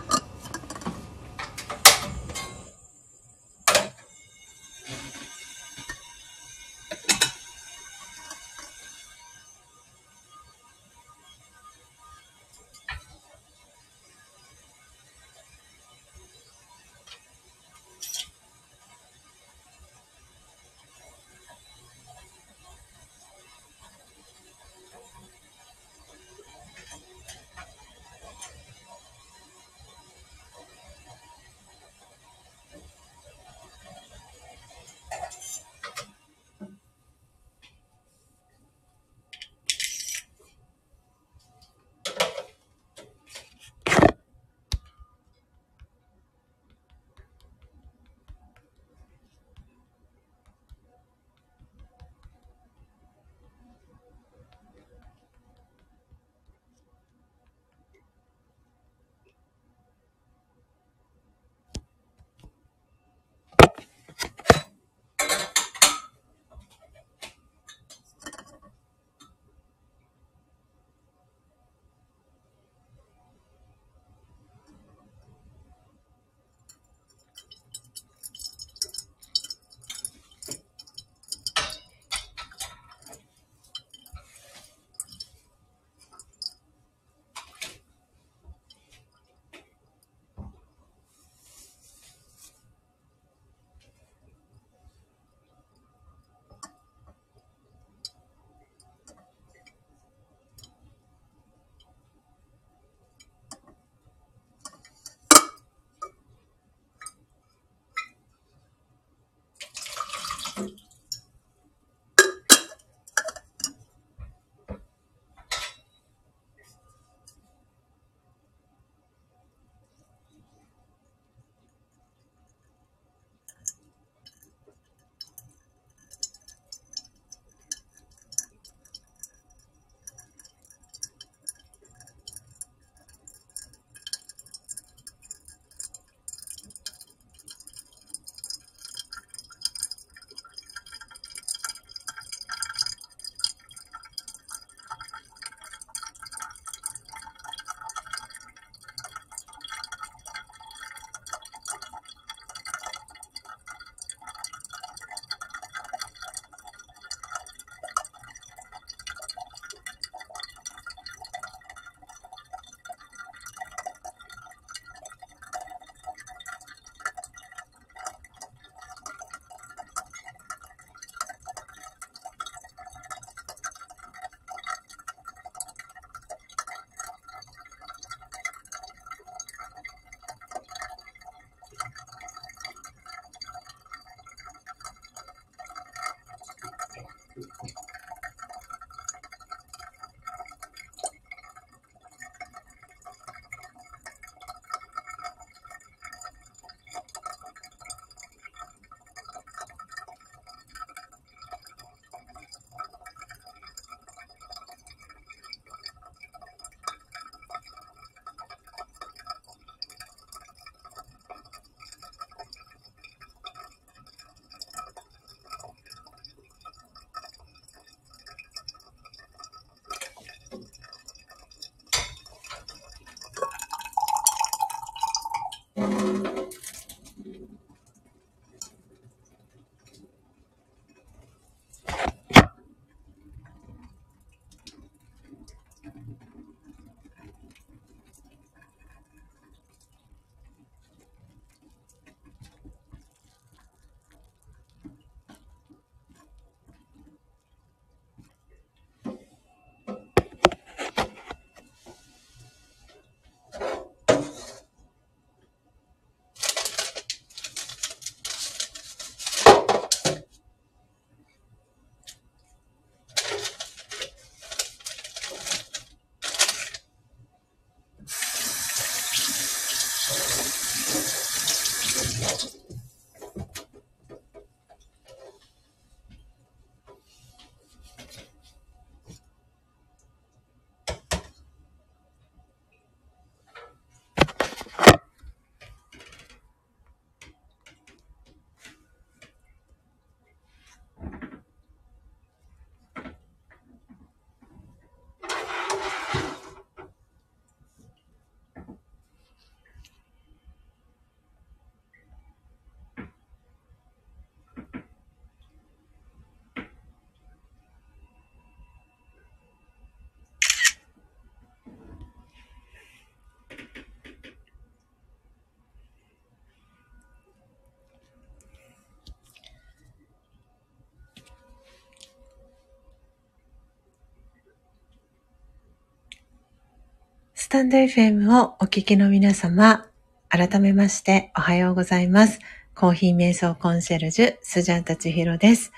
タンド FM をお聞きの皆様、改めましておはようございます。コーヒー瞑想コンシェルジュ、スジャータチヒロです。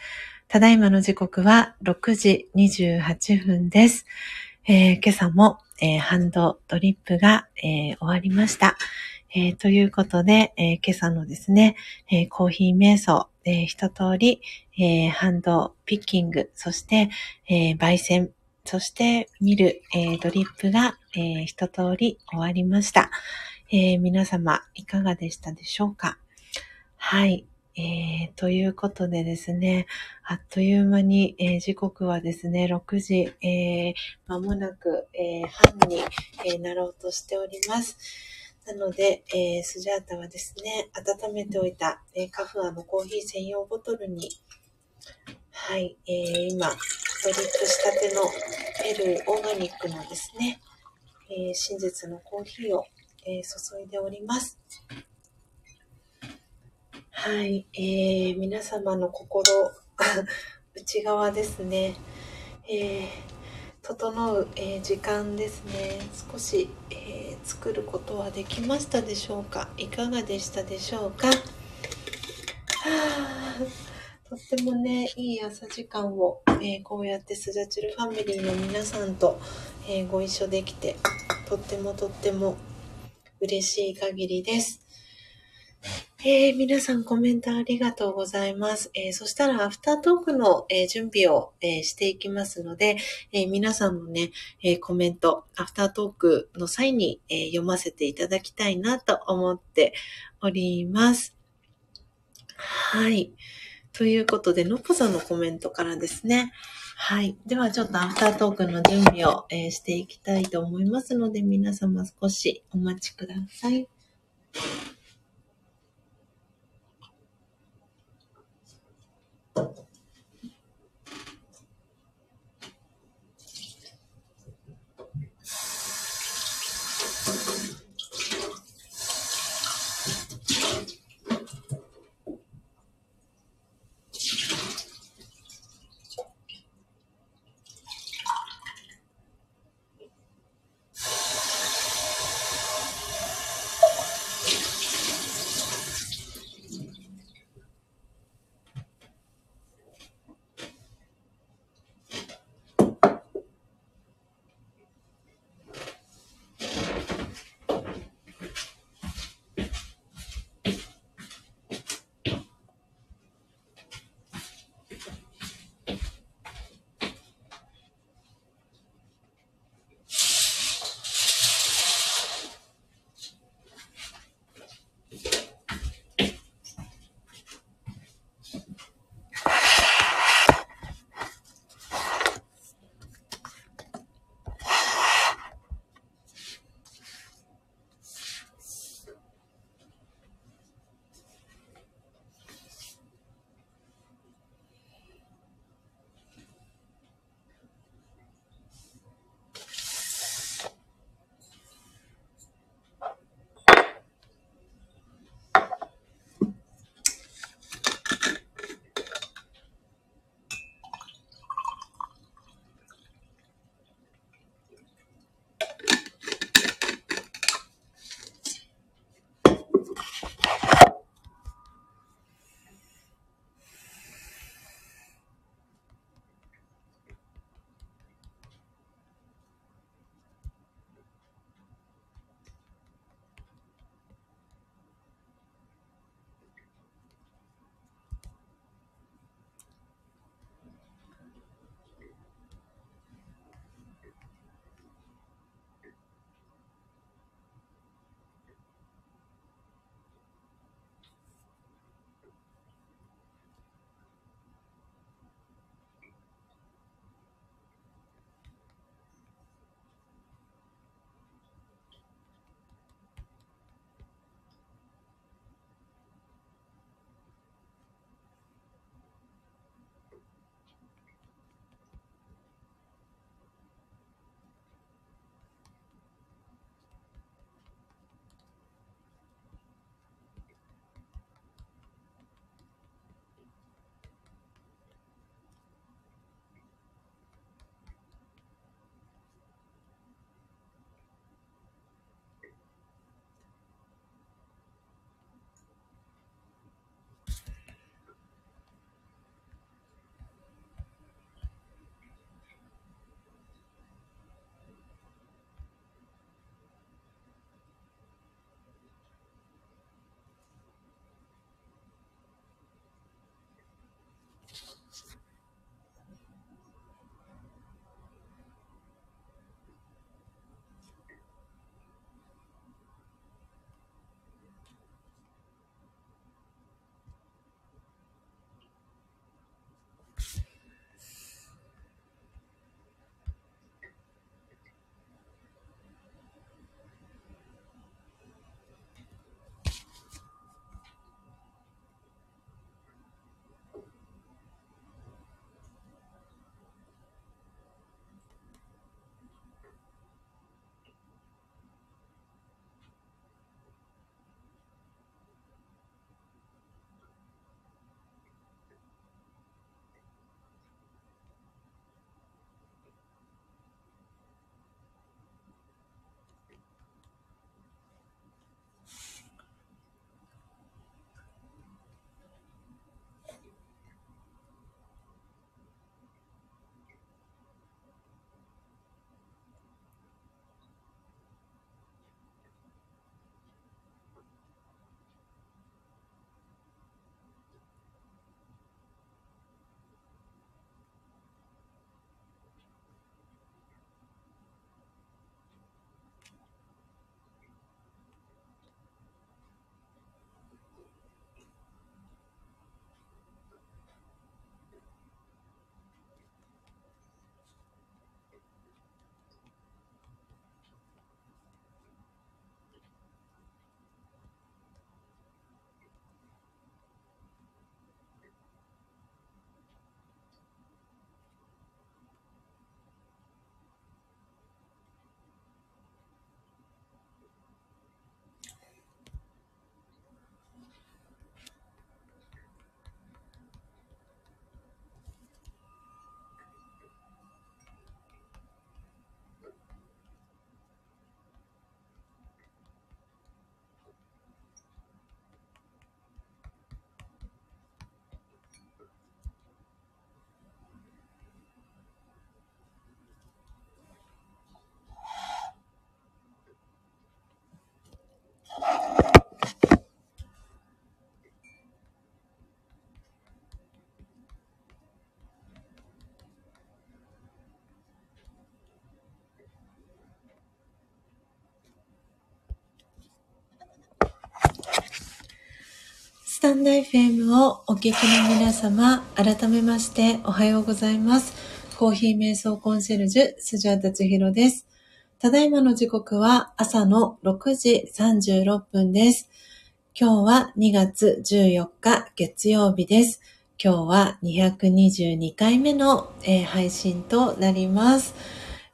ただいまの時刻は6時28分です。えー、今朝も、えー、ハンドドリップが、えー、終わりました。え、ということで、え、今朝のですね、え、コーヒー瞑想、え、一通り、え、ハンドピッキング、そして、え、焙煎、そして見る、えー、ドリップが、えー、一通り終わりました、えー、皆様いかがでしたでしょうか？はい。えー、ということでですね、あっという間に、えー、時刻はですね、6時、えー、間もなく、え、半に、え、なろうとしております。なので、え、スジャータはですね、温めておいた、え、カフアのコーヒー専用ボトルに、はい、え、今、ドリップしたてのペルーオーガニックのですね、えー、真実のコーヒーを、えー、注いでおります。はい、えー、皆様の心、内側ですね、えー、整う、えー、時間ですね、少し、えー、作ることはできましたでしょうか？いかがでしたでしょうか？とってもね、いい朝時間を、えー、こうやってスジャチルファミリーの皆さんと、えー、ご一緒できて、とってもとっても嬉しい限りです。えー、皆さんコメントありがとうございます。えー、そしたらアフタートークの、えー、準備を、えしていきますので、え皆さんのね、えコメント、アフタートークの際に、え読ませていただきたいなと思っております。はい。ということで、のぽさんのコメントからですね。はい。では、ちょっとアフタートークの準備を、えー、していきたいと思いますので、皆様少しお待ちください。タンド FM をお聞きの皆様、改めましておはようございます。コーヒー瞑想コンシェルジュ、スジャータチヒロです。ただいまの時刻は朝の6時36分です。今日は2月14日月曜日です。今日は222回目の、えー、配信となります。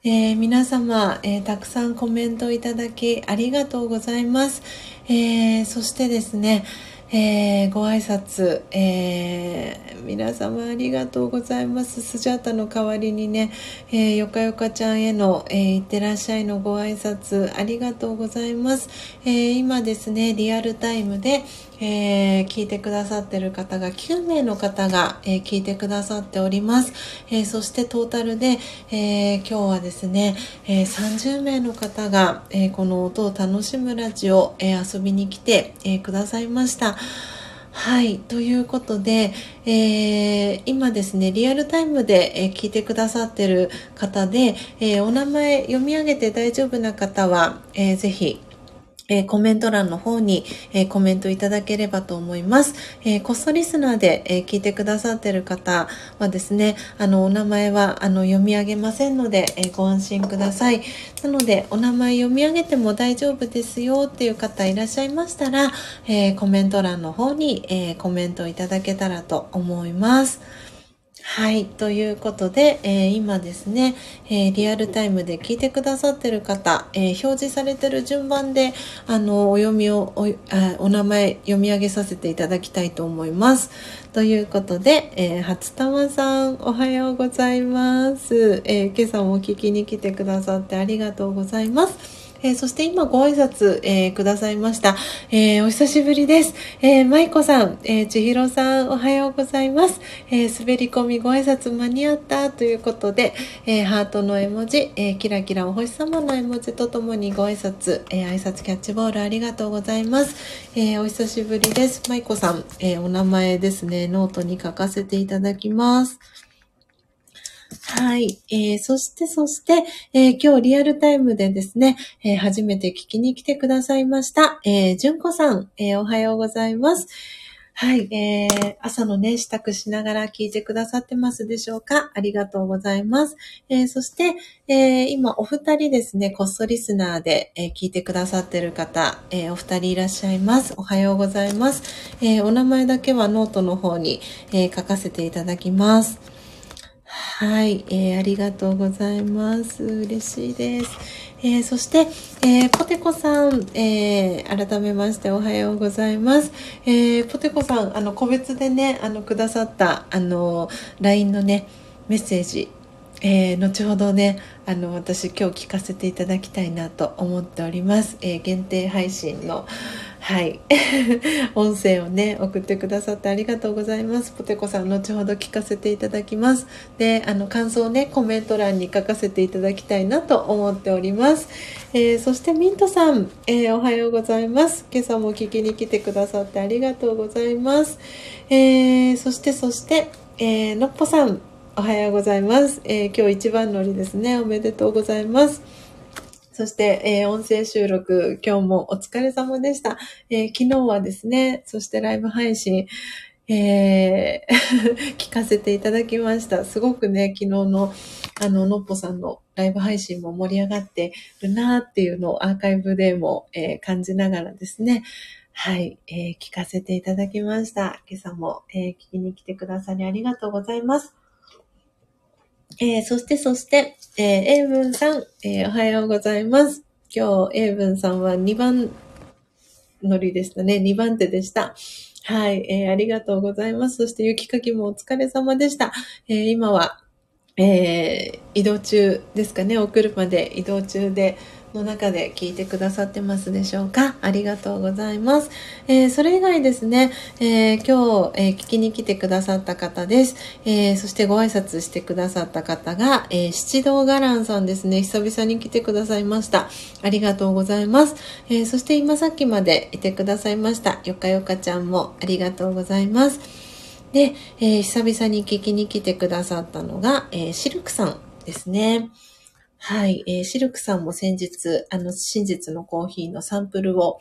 えー、皆様、えー、たくさんコメントいただきありがとうございます。えそしてですね、えー、ご挨拶、えー、皆様ありがとうございます。スジャータの代わりにね、えー、よかよかちゃんへの、えー、いってらっしゃいのご挨拶ありがとうございます。え、今ですね、リアルタイムで、えー、聞いてくださってる方が9名の方が、えー、聞いてくださっております。えー、そしてトータルで、え今日はですね、え30名の方が、えこの音を楽しむラジオ、え遊びに来て、えくださいました。はい。ということで、えー、今ですね、リアルタイムで、えー、聞いてくださってる方で、えー、お名前読み上げて大丈夫な方は、えー、ぜひ、え、コメント欄の方に、え、コメントいただければと思います。えー、コストリスナーで、え聞いてくださってる方はですね、あの、お名前は、あの、読み上げませんので、えご安心ください。なので、お名前読み上げても大丈夫ですよっていう方いらっしゃいましたら、えコメント欄の方に、えコメントいただけたらと思います。はい。ということで、えー、今ですね、えー、リアルタイムで聞いてくださってる方、えー、表示されてる順番で、あの、お読みをお、お名前読み上げさせていただきたいと思います。ということで、えー、初玉さん、おはようございます。え今朝も聞きに来てくださってありがとうございます。えー、そして今ご挨拶、えー、くださいました。えー、お久しぶりです。えー、舞子さん、えー、千尋さん、おはようございます。えー、滑り込みご挨拶間に合ったということで、えー、ハートの絵文字、えー、キラキラお星様の絵文字とともにご挨拶、えー、挨拶キャッチボールありがとうございます。えー、お久しぶりです。舞子さん、えー、お名前ですね、ノートに書かせていただきます。はい。えー、そして、そして、えー、今日リアルタイムでですね、えー、初めて聞きに来てくださいました。えー、純子さん、えー、おはようございます。はい。えー、朝のね、支度しながら聞いてくださってますでしょうか？ありがとうございます。えー、そして、えー、今、お二人ですね、こっそりスナーで、えー、聞いてくださってる方、え、お二人いらっしゃいます。おはようございます。え、お名前だけはノートの方に、え、書かせていただきます。はい、えー、ありがとうございます。嬉しいです。えー、そして、えー、ポテコさん、えー、改めましておはようございます。えポテコさん、あの、個別でね、あの、くださった、あの、LINE のね、メッセージ、え後ほどね、あの、私今日聞かせていただきたいなと思っております。え限定配信の、はい。音声をね、送ってくださってありがとうございます。ポテコさん、後ほど聞かせていただきます。で、あの、感想をね、コメント欄に書かせていただきたいなと思っております。えー、そしてミントさん、えー、おはようございます。今朝も聞きに来てくださってありがとうございます。えー、そして、そして、えのっぽさん、おはようございます。え今日一番乗りですね。おめでとうございます。そして、えー、音声収録、今日もお疲れ様でした。えー、昨日はですね、そしてライブ配信、えー、聞かせていただきました。すごくね、昨日の、あの、のっぽさんのライブ配信も盛り上がってるなーっていうのをアーカイブでも、えー、感じながらですね、はい、えー、聞かせていただきました。今朝も、え聞きに来てくださりありがとうございます。え、そして、そして、えー、英文さん、えー、おはようございます。今日、英文さんは2番乗りでしたね。2番手でした。はい、えー、ありがとうございます。そして、雪かきもお疲れ様でした。えー、今は、えー、移動中ですかね。お車で移動中で、の中で聞いてくださってますでしょうか？ありがとうございます。えー、それ以外ですね、えー、今日、えー、聞きに来てくださった方です。えそしてご挨拶してくださった方が、え七道伽藍さんですね。久々に来てくださいました。ありがとうございます。えそして今さっきまでいてくださいました。よかよかちゃんもありがとうございます。で、え久々に聞きに来てくださったのが、えシルクさんですね。はい。えー、シルクさんも先日、あの、真実のコーヒーのサンプルを、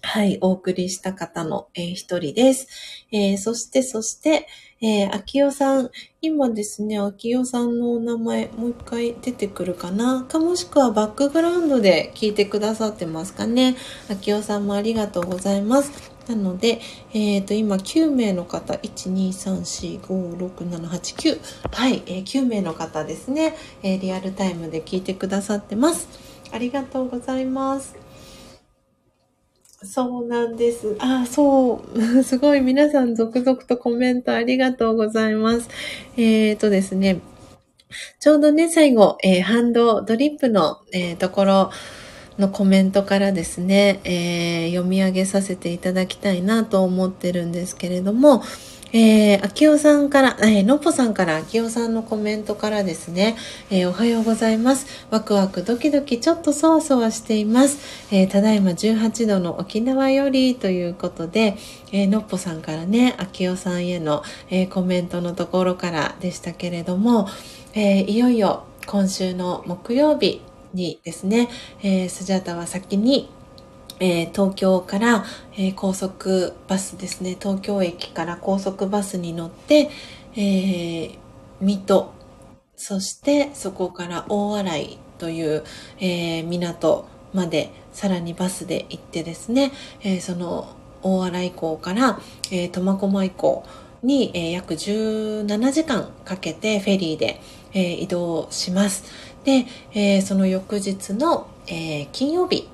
はい、お送りした方の、えー、一人です。えー、そして、そして、えー、秋代さん、今ですね、秋代さんのお名前、もう一回出てくるかな？か、もしくはバックグラウンドで聞いてくださってますかね？秋代さんもありがとうございます。なので、えっ、ー、と、今9名の方、1、2、3、4、5、6、7、8、9。はい、えー、9名の方ですね、えー、リアルタイムで聞いてくださってます。ありがとうございます。そうなんです。あ、そう。すごい皆さん続々とコメントありがとうございます。えっ、ー、とですね。ちょうどね、最後、えー、ハンドドリップの、えー、ところのコメントからですね、えー、読み上げさせていただきたいなと思ってるんですけれども、えー、秋代さんから、えー、のっぽさんから秋代さんのコメントからですね、えー、おはようございます。ワクワクドキドキちょっとそわそわしています。えー、ただいま18度の沖縄よりということで、えー、のっぽさんからね、秋代さんへの、えー、コメントのところからでしたけれども、えー、いよいよ今週の木曜日にですね、えー、スジャタは先にえー、東京から、えー、高速バスですね東京駅から高速バスに乗って、えー、水戸そしてそこから大洗という、え港までさらにバスで行ってですね、えその大洗港から、え苫小牧港に、え約17時間かけてフェリーで、え移動します。で、えその翌日の、え金曜日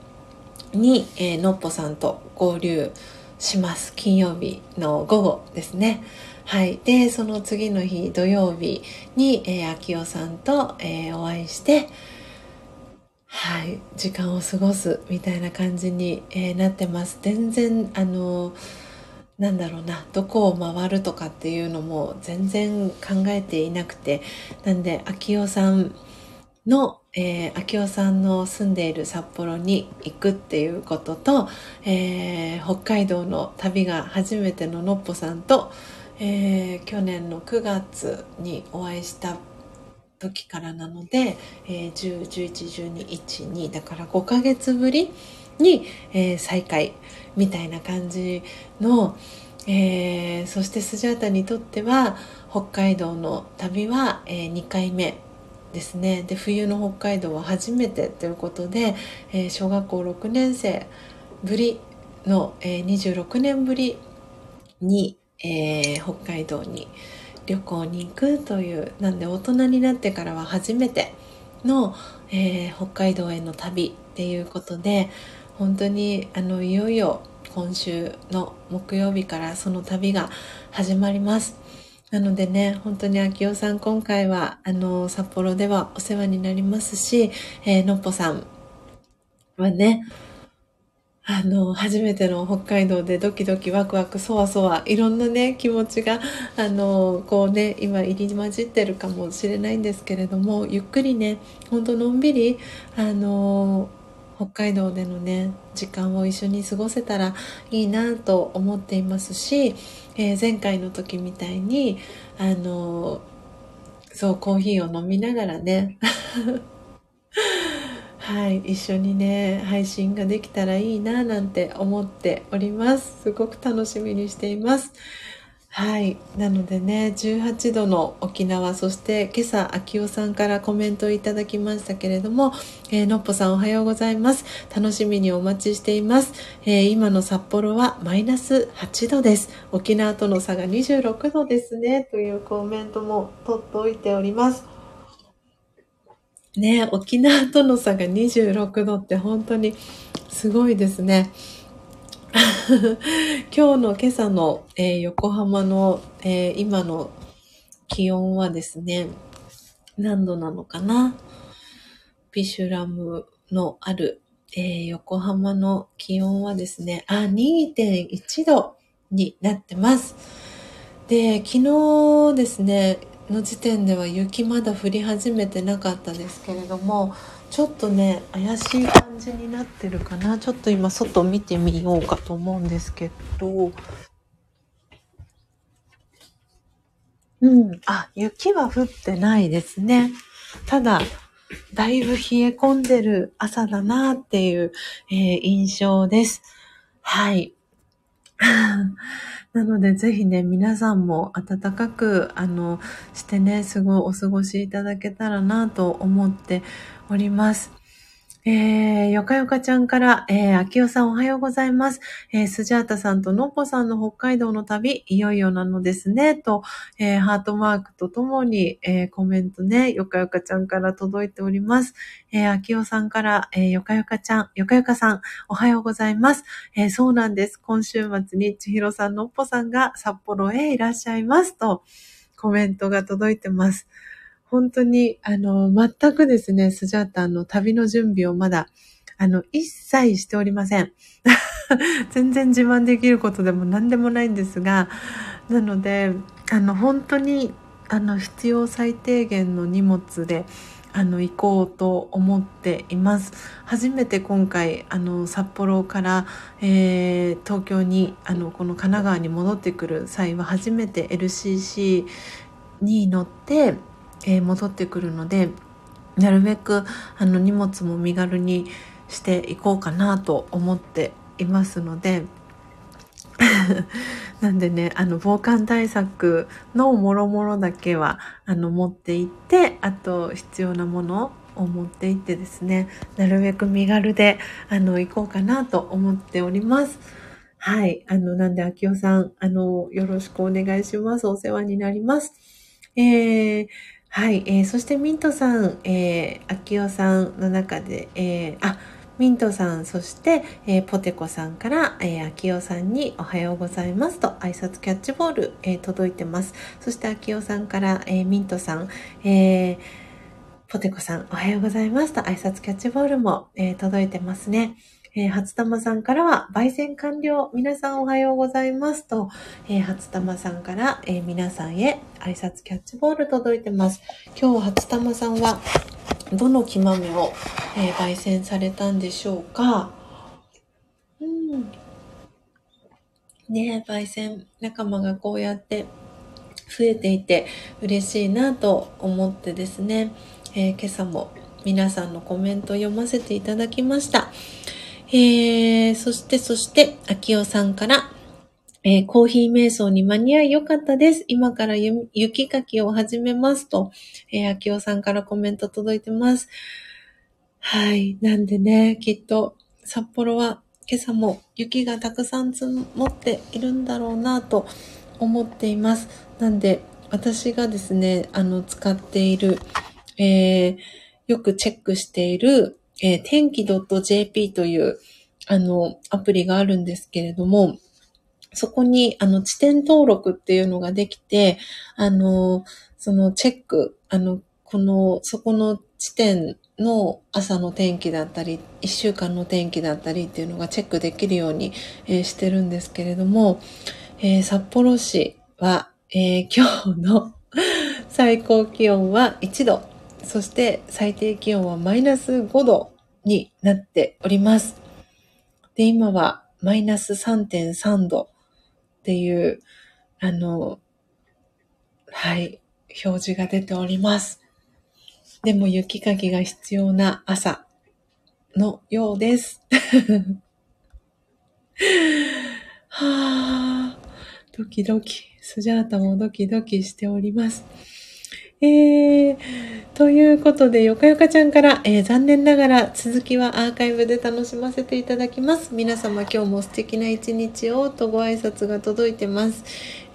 に、えー、のっぽさんと合流します。金曜日の午後ですね。はい。で、その次の日土曜日に、えー、秋代さんと、えー、お会いして、はい。時間を過ごすみたいな感じに、えー、なってます。全然、あのなんだろうなどこを回るとかっていうのも全然考えていなくてなんで秋代さんの、えー、秋夫さんの住んでいる札幌に行くっていうことと、えー、北海道の旅が初めてののっぽさんと、えー、去年の9月にお会いした時からなので、えー、10、11、12、1、2だから5ヶ月ぶりに、えー、再会みたいな感じの、えー、そしてスジャータにとっては北海道の旅は、えー、2回目ですねで冬の北海道は初めてということで、えー、小学校6年生ぶりの、えー、26年ぶりに、えー、北海道に旅行に行くというなんで大人になってからは初めての、えー、北海道への旅っていうことで本当にあのいよいよ今週の木曜日からその旅が始まります。なのでね、本当に秋代さん今回は、あの、札幌ではお世話になりますし、えー、のっぽさんはね、あの、初めての北海道でドキドキワクワクそわそわ、いろんなね、気持ちが、あの、こうね、今入り混じってるかもしれないんですけれども、ゆっくりね、ほんとのんびり、あの、北海道でのね時間を一緒に過ごせたらいいなと思っていますし、えー、前回の時みたいにあのそうコーヒーを飲みながらね はい一緒にね配信ができたらいいななんて思っております。すごく楽しみにしています。はい。なのでね、18度の沖縄、そして今朝、秋代さんからコメントいただきましたけれども、えー、のっぽさんおはようございます。楽しみにお待ちしています。えー、今の札幌はマイナス8度です。沖縄との差が26度ですね。というコメントも取っておいております。ね、沖縄との差が26度って本当にすごいですね。今日の今朝の、えー、横浜の、えー、今の気温はですね、何度なのかな？ビシュラムのある、えー、横浜の気温はですね、あ、2.1度になってます。で、昨日ですね、の時点では雪まだ降り始めてなかったですけれども、ちょっとね怪しい感じになってるかな。ちょっと今外見てみようかと思うんですけど。うん。あ雪は降ってないですね。ただだいぶ冷え込んでる朝だなっていう、えー、印象です。はい。なので、ぜひね、皆さんも暖かく、あの、してね、すごいお過ごしいただけたらなと思っております。えー、よかよかちゃんから、えー、あきおさんおはようございます。えー、スジャータさんとのっぽさんの北海道の旅、いよいよなのですね、と、えー、ハートマークとともに、えー、コメントね、よかよかちゃんから届いております。えー、あきおさんから、えー、よかよかちゃん、よかよかさん、おはようございます。えー、そうなんです。今週末にちひろさん、のっぽさんが札幌へいらっしゃいます、と、コメントが届いてます。本当に、あの、全くですね、スジャータの旅の準備をまだ、あの、一切しておりません。全然自慢できることでも何でもないんですが、なので、あの、本当に、あの、必要最低限の荷物で、あの、行こうと思っています。初めて今回、あの、札幌から、えー、東京に、あの、この神奈川に戻ってくる際は初めて LCC に乗って、えー、戻ってくるのでなるべくあの荷物も身軽にしていこうかなと思っていますので なんでねあの防寒対策のもろもろだけはあの持っていってあと必要なものを持っていってですねなるべく身軽であの行こうかなと思っております。はい。あの、なんで、秋代さん、あの、よろしくお願いします。お世話になります。えー、はい、えー、そしてミントさん、えー、秋代さんの中で、えー、あ、ミントさん、そして、えー、ポテコさんから、えー、秋代さんにおはようございますと挨拶キャッチボール、えー、届いてます。そして秋代さんから、えー、ミントさん、えー、ポテコさん、おはようございますと挨拶キャッチボールも、えー、届いてますね。えー、初玉さんからは、焙煎完了。皆さんおはようございますと、えー、初玉さんから、えー、皆さんへ挨拶キャッチボール届いてます。今日初玉さんは、どの木豆を、え、焙煎されたんでしょうか？うん。ね焙煎仲間がこうやって増えていて嬉しいなと思ってですね、え、今朝も皆さんのコメントを読ませていただきました。えー、そして、そして、秋代さんから、えー、コーヒー瞑想に間に合いよかったです。今から雪かきを始めますと、えー、秋代さんからコメント届いてます。はい。なんでね、きっと札幌は今朝も雪がたくさん積もっているんだろうなと思っています。なんで、私がですね、あの、使っている、えー、よくチェックしている、えー、天気 .jp という、あの、アプリがあるんですけれども、そこに、あの、地点登録っていうのができて、あの、そのチェック、あの、この、そこの地点の朝の天気だったり、一週間の天気だったりっていうのがチェックできるように、えー、してるんですけれども、えー、札幌市は、えー、今日の 最高気温は1度、そして最低気温はマイナス5度になっております。で、今はマイナス3.3度っていう、あの、はい、表示が出ております。でも雪かきが必要な朝のようです。はあ、ドキドキ、スジャータもドキドキしております。えー、ということで、よかよかちゃんから、えー、残念ながら続きはアーカイブで楽しませていただきます。皆様今日も素敵な一日をとご挨拶が届いてます。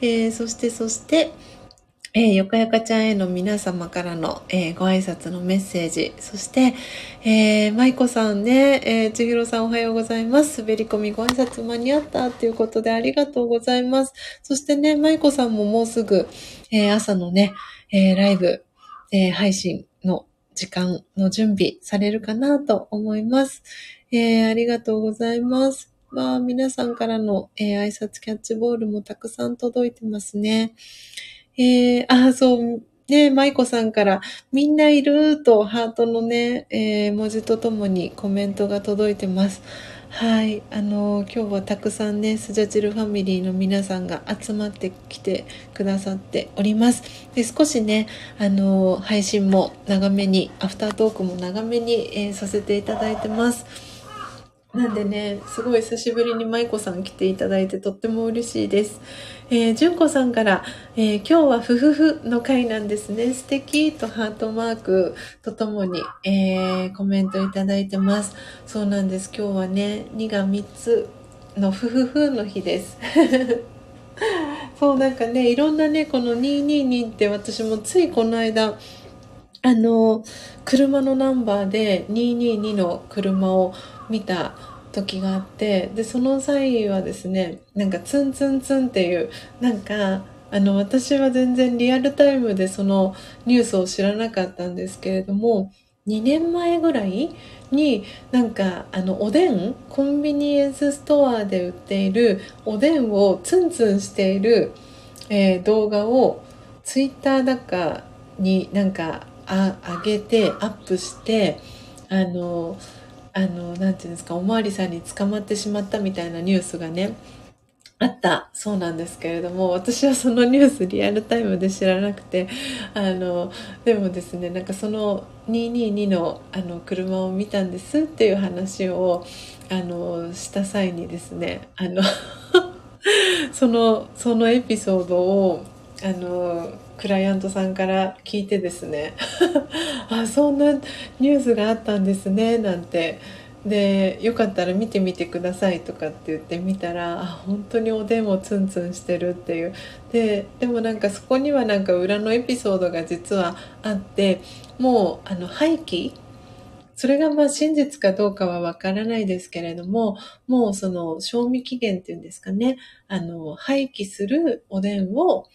えー、そして、そして、えー、よかよかちゃんへの皆様からの、えー、ご挨拶のメッセージ、そして、えー、舞子さんね、えー、千尋さんおはようございます。滑り込みご挨拶間に合ったということでありがとうございます。そしてね、舞子さんももうすぐ、えー、朝のね、えー、ライブ、えー、配信の時間の準備されるかなと思います。えー、ありがとうございます。まあ、皆さんからの、えー、挨拶キャッチボールもたくさん届いてますね。えー、あ、そう、ね、舞子さんから、みんないるとハートのね、えー、文字とともにコメントが届いてます。はい。あの、今日はたくさんね、スジャチルファミリーの皆さんが集まってきてくださっております。で少しね、あの、配信も長めに、アフタートークも長めに、えー、させていただいてます。なんでね、すごい久しぶりに舞子さん来ていただいてとっても嬉しいです。えー、純子さんから、えー、今日はふふふの回なんですね。素敵とハートマークとともに、えー、コメントいただいてます。そうなんです。今日はね、2が3つのふふふの日です。そうなんかね、いろんなね、この222って私もついこの間、あの、車のナンバーで222の車を見た時があってでその際はですねなんかツンツンツンっていうなんかあの私は全然リアルタイムでそのニュースを知らなかったんですけれども2年前ぐらいになんかあのおでんコンビニエンスストアで売っているおでんをツンツンしている、えー、動画をツイッターだかになんかあ上げてアップしてあのあの、なんていうんですか、おまわりさんに捕まってしまったみたいなニュースがね、あった。そうなんですけれども私はそのニュースリアルタイムで知らなくてあのでもですねなんかその222のあの車を見たんですっていう話をあのした際にですねあの そのそのエピソードをあのクライアントさんから聞いてですね あそんなニュースがあったんですねなんて。でよかったら見てみてくださいとかって言ってみたらあ本当におでんをツンツンしてるっていう。ででもなんかそこにはなんか裏のエピソードが実はあってもうあの廃棄？それがまあ真実かどうかはわからないですけれども、もうその賞味期限っていうんですかね、あの、廃棄するおでんを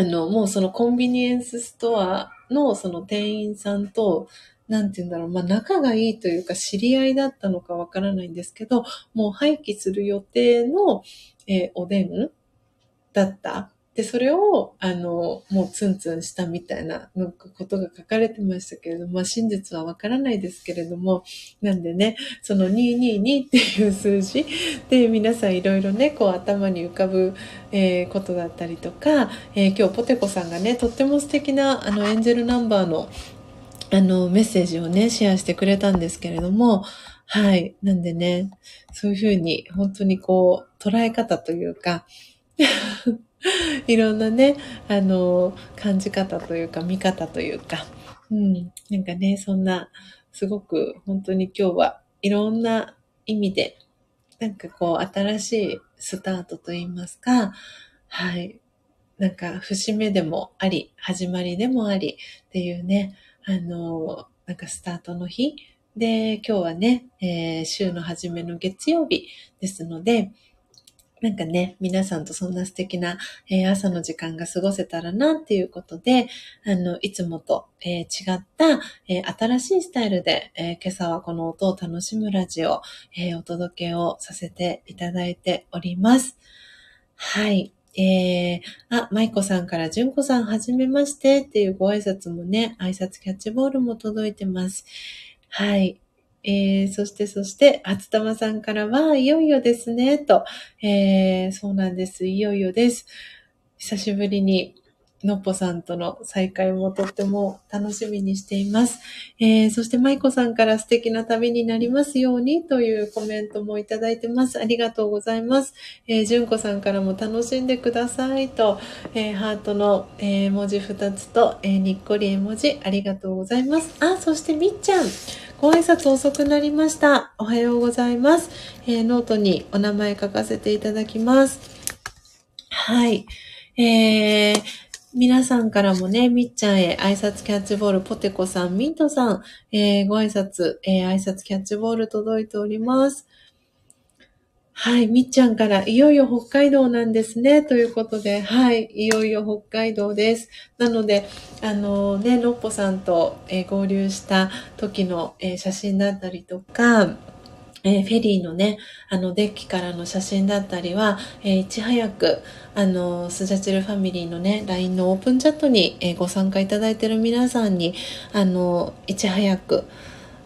あの、もうそのコンビニエンスストアのその店員さんと、なんて言うんだろう、まあ仲がいいというか知り合いだったのかわからないんですけど、もう廃棄する予定の、えー、おでんだったで、それを、あの、もうツンツンしたみたいなのことが書かれてましたけれども、まあ真実はわからないですけれども、なんでね、その222っていう数字 で皆さんいろいろね、こう頭に浮かぶ、えー、ことだったりとか、えー、今日ポテコさんがね、とっても素敵なあのエンジェルナンバーのあのメッセージをね、シェアしてくれたんですけれども、はい。なんでね、そういうふうに本当にこう捉え方というか、いろんなね、あの、感じ方というか、見方というか、うん、なんかね、そんな、すごく本当に今日はいろんな意味で、なんかこう、新しいスタートといいますか、はい、なんか節目でもあり、始まりでもありっていうね、あの、なんかスタートの日。で、今日はね、えー、週の初めの月曜日ですので、なんかね、皆さんとそんな素敵な、えー、朝の時間が過ごせたらなっていうことで、あの、いつもと、えー、違った、えー、新しいスタイルで、え今朝はこの音を楽しむラジオ、えお届けをさせていただいております。はい。えー、あ、舞子さんから純子さんはじめましてっていうご挨拶もね、挨拶キャッチボールも届いてます。はい。えー、そして、そして、初玉さんからは、いよいよですね、と、えー、そうなんです。いよいよです。久しぶりに、のっぽさんとの再会もとっても楽しみにしています。えー、そして、まいこさんから素敵な旅になりますようにというコメントもいただいてます。ありがとうございます。えー、じゅんこさんからも楽しんでくださいと、えー、ハートの、えー、文字2つと、えー、にっこり絵文字ありがとうございます。あ、そしてみっちゃん。ご挨拶遅くなりました。おはようございます。えー、ノートにお名前書かせていただきます。はい。えー、皆さんからもね、みっちゃんへ挨拶キャッチボール、ポテコさん、ミントさん、えー、ご挨拶、えー、挨拶キャッチボール届いております。はい、みっちゃんから、いよいよ北海道なんですね、ということで、はい、いよいよ北海道です。なので、あのね、のっぽさんと、えー、合流した時の、えー、写真だったりとか、えー、フェリーのね、あの、デッキからの写真だったりは、えいち早く、あの、スジャチルファミリーのね、LINE のオープンチャットに、えご参加いただいている皆さんに、あの、いち早く、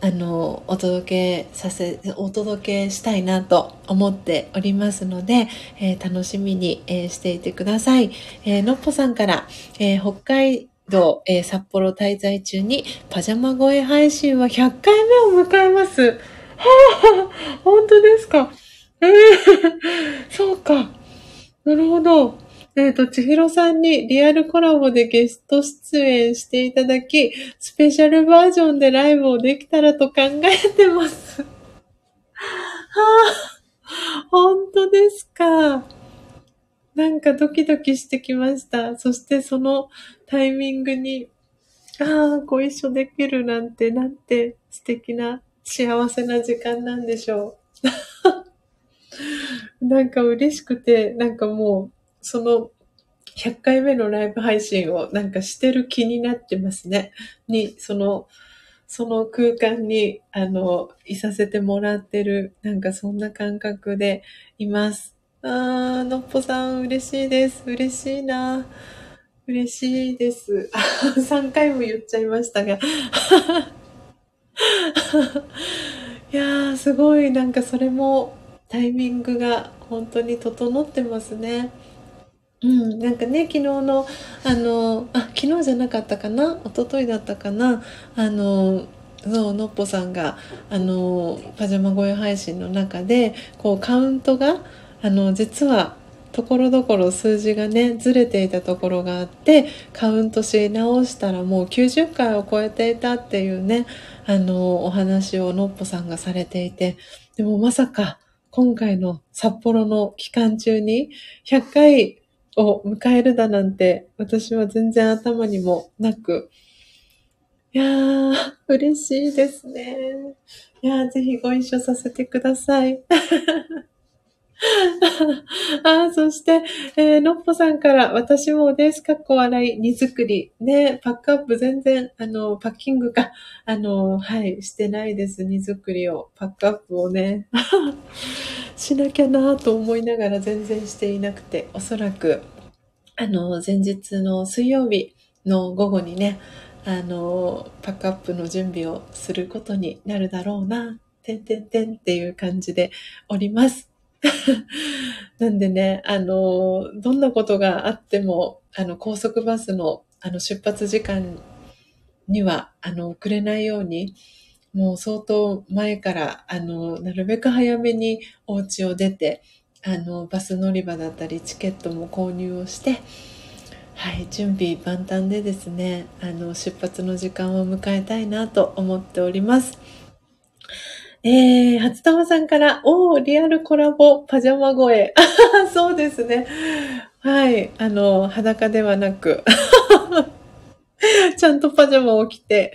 あの、お届けさせ、お届けしたいなと思っておりますので、えー、楽しみに、えー、していてください。えー、のっぽさんから、え北海道、え札幌滞在中にパジャマ声配信は100回目を迎えます。はあ、本当ですか？えー、そうか。なるほど。えっ、ー、と、千尋さんにリアルコラボでゲスト出演していただき、スペシャルバージョンでライブをできたらと考えてます。はあ、本当ですか。なんかドキドキしてきました。そしてそのタイミングに、ああ、ご一緒できるなんて、なんて素敵な幸せな時間なんでしょう。なんか嬉しくて、なんかもう、その100回目のライブ配信をなんかしてる気になってますね。に、その、その空間に、あの、いさせてもらってる、なんかそんな感覚でいます。あー、のっぽさん嬉しいです。嬉しいな。嬉しいです。3回も言っちゃいましたが。いやー、すごい、なんかそれもタイミングが本当に整ってますね。うん、なんかね、昨日の、あの、あ、昨日じゃなかったかな一昨日だったかなあの、そう、のっぽさんが、あの、パジャマ声配信の中で、こう、カウントが、あの、実は、ところどころ数字がね、ずれていたところがあって、カウントし直したらもう90回を超えていたっていうね、あの、お話をのっぽさんがされていて、でもまさか、今回の札幌の期間中に100回を迎えるだなんて、私は全然頭にもなく、いやー、嬉しいですね。いやー、ぜひご一緒させてください。あそして、えー、のっぽさんから、私もです。かっこ笑い、荷造り。ね、パックアップ全然、あの、パッキングか、あの、はい、してないです。荷造りを、パックアップをね、しなきゃなと思いながら全然していなくて、おそらく、あの、前日の水曜日の午後にね、あの、パックアップの準備をすることになるだろうな、てんてんてんっていう感じでおります。なんでね、あの、どんなことがあっても、あの、高速バスの、あの、出発時間には、あの、遅れないように、もう相当前から、あの、なるべく早めにお家を出て、あの、バス乗り場だったり、チケットも購入をして、はい、準備万端でですね、あの、出発の時間を迎えたいなと思っております。えー、初玉さんから、おー、リアルコラボ、パジャマ声。そうですね。はい、あの、裸ではなく、ちゃんとパジャマを着て、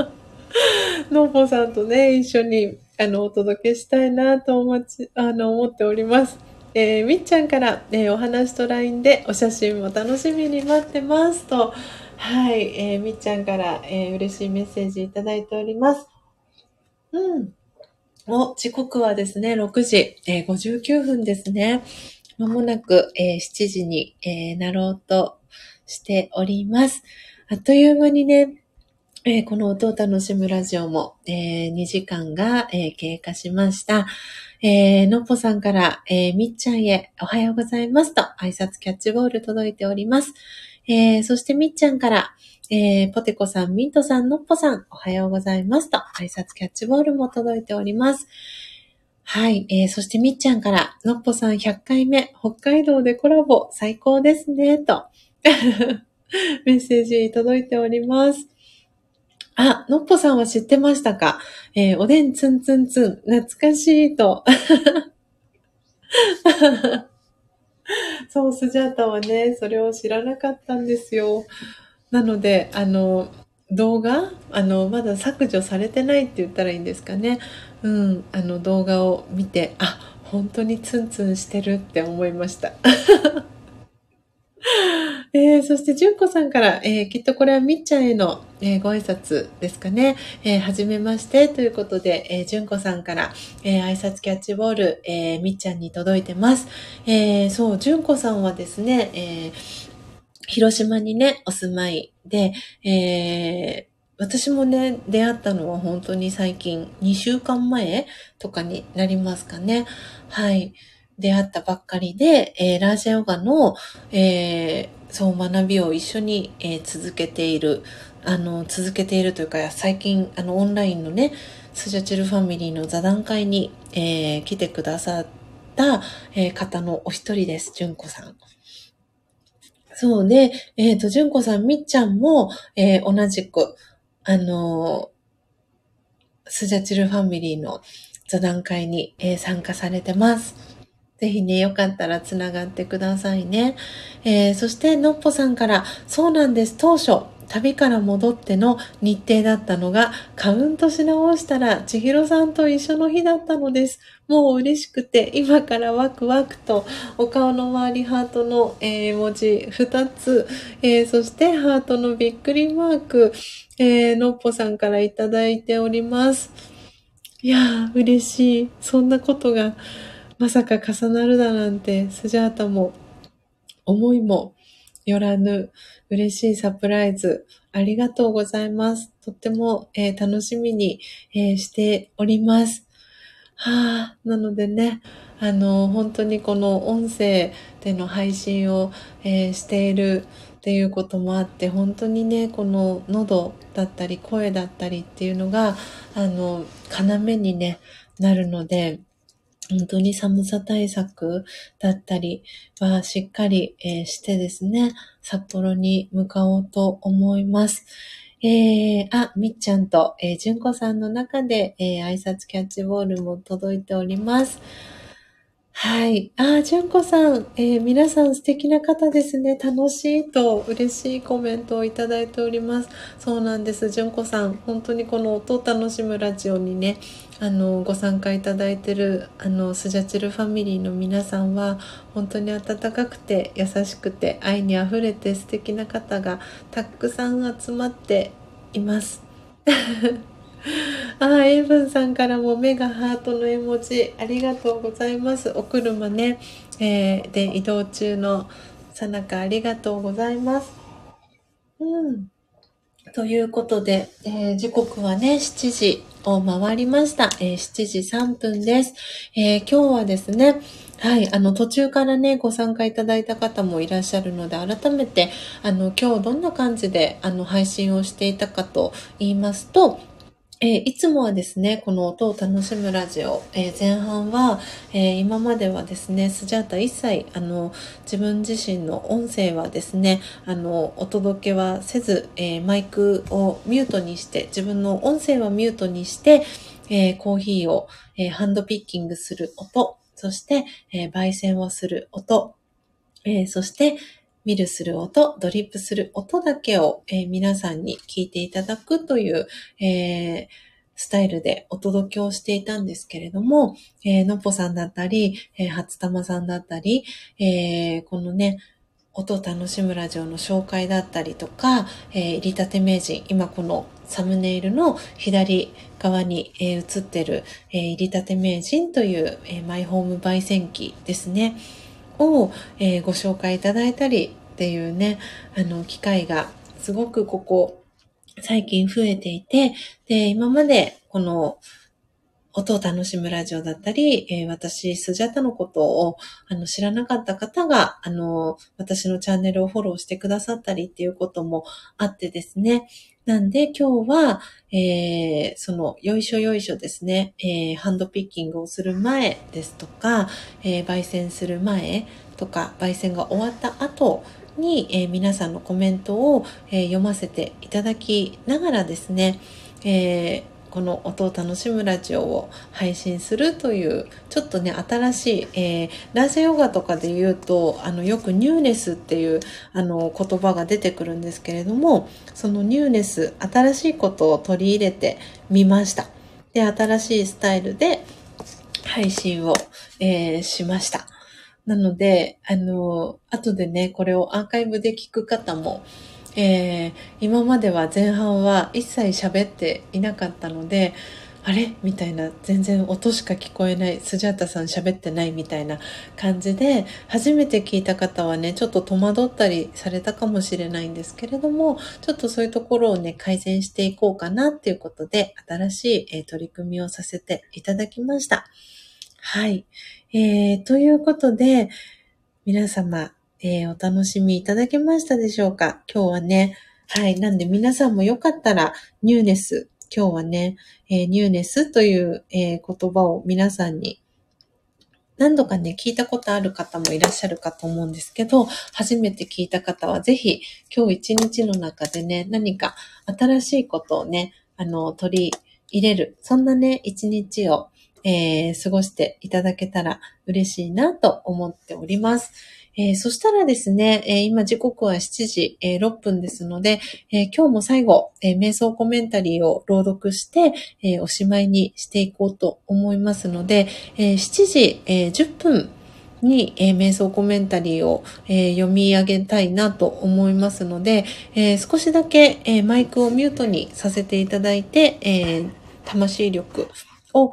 のぼさんとね、一緒に、あの、お届けしたいなと思ち、あの、思っております。えー、みっちゃんから、えー、お話と LINE でお写真も楽しみに待ってますと、はい、えー、みっちゃんから、えー、嬉しいメッセージいただいております。うん。お、時刻はですね、6時、えー、59分ですね。まもなく、えー、7時に、えー、なろうとしております。あっという間にね、えー、この音を楽しむラジオも、えー、2時間が、えー、経過しました。えー、のっぽさんから、え、みっちゃんへおはようございますと挨拶キャッチボール届いております。え、そしてみっちゃんから、えー、ポテコさん、ミントさん、のっぽさん、おはようございますと、挨拶キャッチボールも届いております。はい、えー、そしてみっちゃんから、のっぽさん100回目、北海道でコラボ、最高ですね、と、メッセージ届いております。あ、のっぽさんは知ってましたか？えー、おでんつんつんつん、懐かしいと。そう、スジャータはね、それを知らなかったんですよ。なので、あの、動画あの、まだ削除されてないって言ったらいいんですかね。うん、あの動画を見て、あ、本当にツンツンしてるって思いました。えー、そして、純子さんから、えー、きっとこれはみっちゃんへの、えー、ご挨拶ですかね。えー、はじめましてということで、えー、純子さんから、え、挨拶キャッチボール、え、みっちゃんに届いてます。え、そう、純子さんはですね、え広島にね、お住まいで、えー、私もね、出会ったのは本当に最近、2週間前とかになりますかね。はい。出会ったばっかりで、えー、ラージャヨガの、えー、そう学びを一緒に、えー、続けている、あの、続けているというか、最近、あの、オンラインのね、スジャチルファミリーの座談会に、えー、来てくださった、えー、方のお一人です、純子さん。そうね、えっ、ー、と、純子さん、みっちゃんも、えー、同じく、あのー、スジャチルファミリーの座談会に、えー、参加されてます。ぜひね、よかったらつながってくださいね。えー、そして、のっぽさんから、そうなんです、当初、旅から戻っての日程だったのが、カウントし直したら、千尋さんと一緒の日だったのです。もう嬉しくて、今からワクワクと、お顔の周りハートの、えー、文字2つ、えー、そしてハートのびっくりマーク、えー、のっぽさんからいただいております。いやー、嬉しい。そんなことが、まさか重なるだなんて、スジャータも、思いもよらぬ嬉しいサプライズ、ありがとうございます。とっても、えー、楽しみに、えー、しております。はあ、なのでね、あの、本当にこの音声での配信を、えー、しているっていうこともあって、本当にね、この喉だったり声だったりっていうのが、あの、要にね、なるので、本当に寒さ対策だったりはしっかり、えー、してですね、札幌に向かおうと思います。えー、あ、みっちゃんと、えー、じゅんこさんの中で、えー、挨拶キャッチボールも届いております。はい。あ、じゅんこさん、えー、皆さん素敵な方ですね。楽しいと嬉しいコメントをいただいております。そうなんです。じゅんこさん、本当にこの音を楽しむラジオにね、あの、ご参加いただいてる、あの、スジャチルファミリーの皆さんは、本当に温かくて、優しくて、愛に溢れて素敵な方がたくさん集まっています。あ、エイブンさんからも目がハートの絵文字、ありがとうございます。お車ね、えー、で、移動中のさなかありがとうございます。うん。ということで、えー、時刻はね、7時を回りました。えー、7時3分です。えー、今日はですね、はい、あの、途中からね、ご参加いただいた方もいらっしゃるので、改めて、あの、今日どんな感じで、あの、配信をしていたかと言いますと、えー、いつもはですね、この音を楽しむラジオ、えー、前半は、えー、今まではですね、スジャータ一切、あの、自分自身の音声はですね、あの、お届けはせず、えマイクをミュートにして、自分の音声はミュートにして、えコーヒーを、えハンドピッキングする音、そして、え焙煎をする音、えそして、ミルする音、ドリップする音だけを、えー、皆さんに聞いていただくという、えー、スタイルでお届けをしていたんですけれども、えー、のっぽさんだったり、えー、初玉さんだったり、えー、このね、音を楽しむラジオの紹介だったりとか、えー、入りたて名人、今このサムネイルの左側に、えー、映ってる、えー、入りたて名人という、えー、マイホーム焙煎機ですね。を、えー、ご紹介いただいたりっていうね、あの、機会がすごくここ、最近増えていて、で、今までこの、音を楽しむラジオだったり、えー、私、スジャタのことをあの知らなかった方が、あの、私のチャンネルをフォローしてくださったりっていうこともあってですね。なんで今日は、えー、その、よいしょよいしょですね、えー、ハンドピッキングをする前ですとか、えー、焙煎する前とか、焙煎が終わった後に、え皆さんのコメントを、え読ませていただきながらですね、えこの音を楽しむラジオを配信するというちょっとね新しい、えー、ラジオヨガとかで言うとあのよくニューネスっていうあの言葉が出てくるんですけれどもそのニューネス新しいことを取り入れてみました。で新しいスタイルで配信を、えー、しました。なのであの後でねこれをアーカイブで聞く方もえー、今までは前半は一切喋っていなかったので、あれ？みたいな、全然音しか聞こえない、スジャータさん喋ってないみたいな感じで、初めて聞いた方はね、ちょっと戸惑ったりされたかもしれないんですけれども、ちょっとそういうところをね、改善していこうかなっていうことで、新しい、えー、取り組みをさせていただきました。はい。えー、ということで、皆様、えー、お楽しみいただけましたでしょうか？今日はね、はい。なんで皆さんもよかったら、ニューネス、今日はね、えー、ニューネスという、えー、言葉を皆さんに何度かね、聞いたことある方もいらっしゃるかと思うんですけど、初めて聞いた方はぜひ今日一日の中でね、何か新しいことをね、あの、取り入れる、そんなね、一日を、えー、過ごしていただけたら嬉しいなと思っております。えー、そしたらですね、えー、今時刻は7時、え、6分ですので、え今日も最後、え瞑想コメンタリーを朗読して、えおしまいにしていこうと思いますので、え7時、え10分に、えー、瞑想コメンタリーを、えー、読み上げたいなと思いますので、えー、少しだけ、えマイクをミュートにさせていただいて、え魂力を、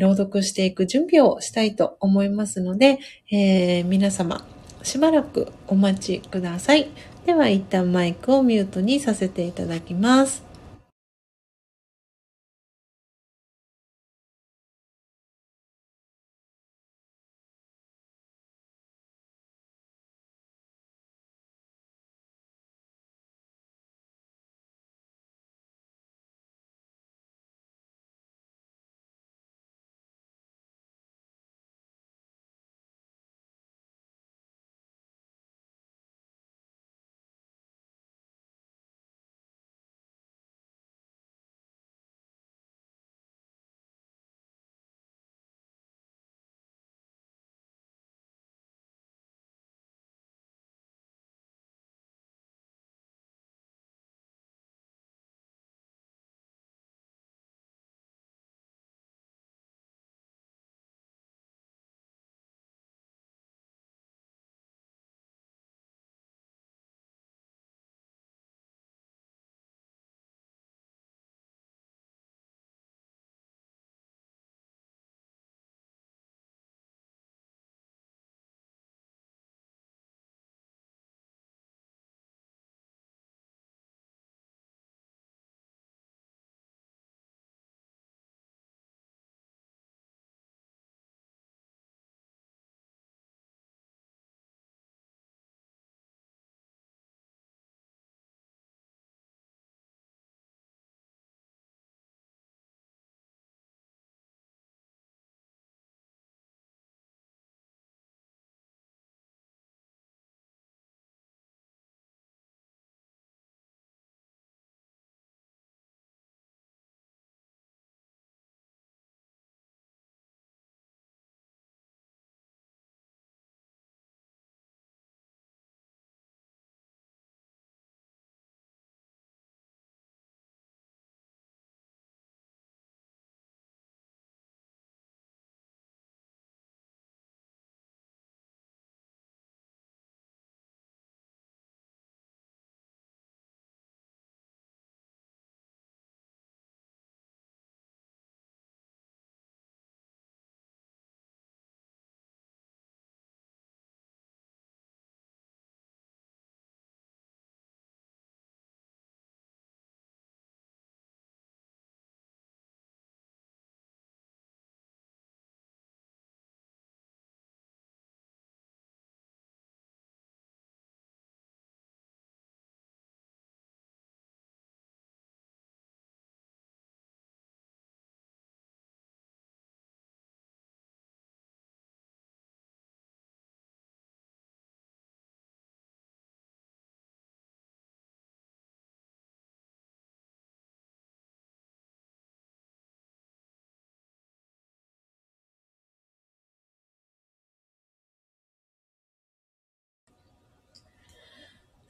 朗読していく準備をしたいと思いますので、え皆様、しばらくお待ちください。では一旦マイクをミュートにさせていただきます。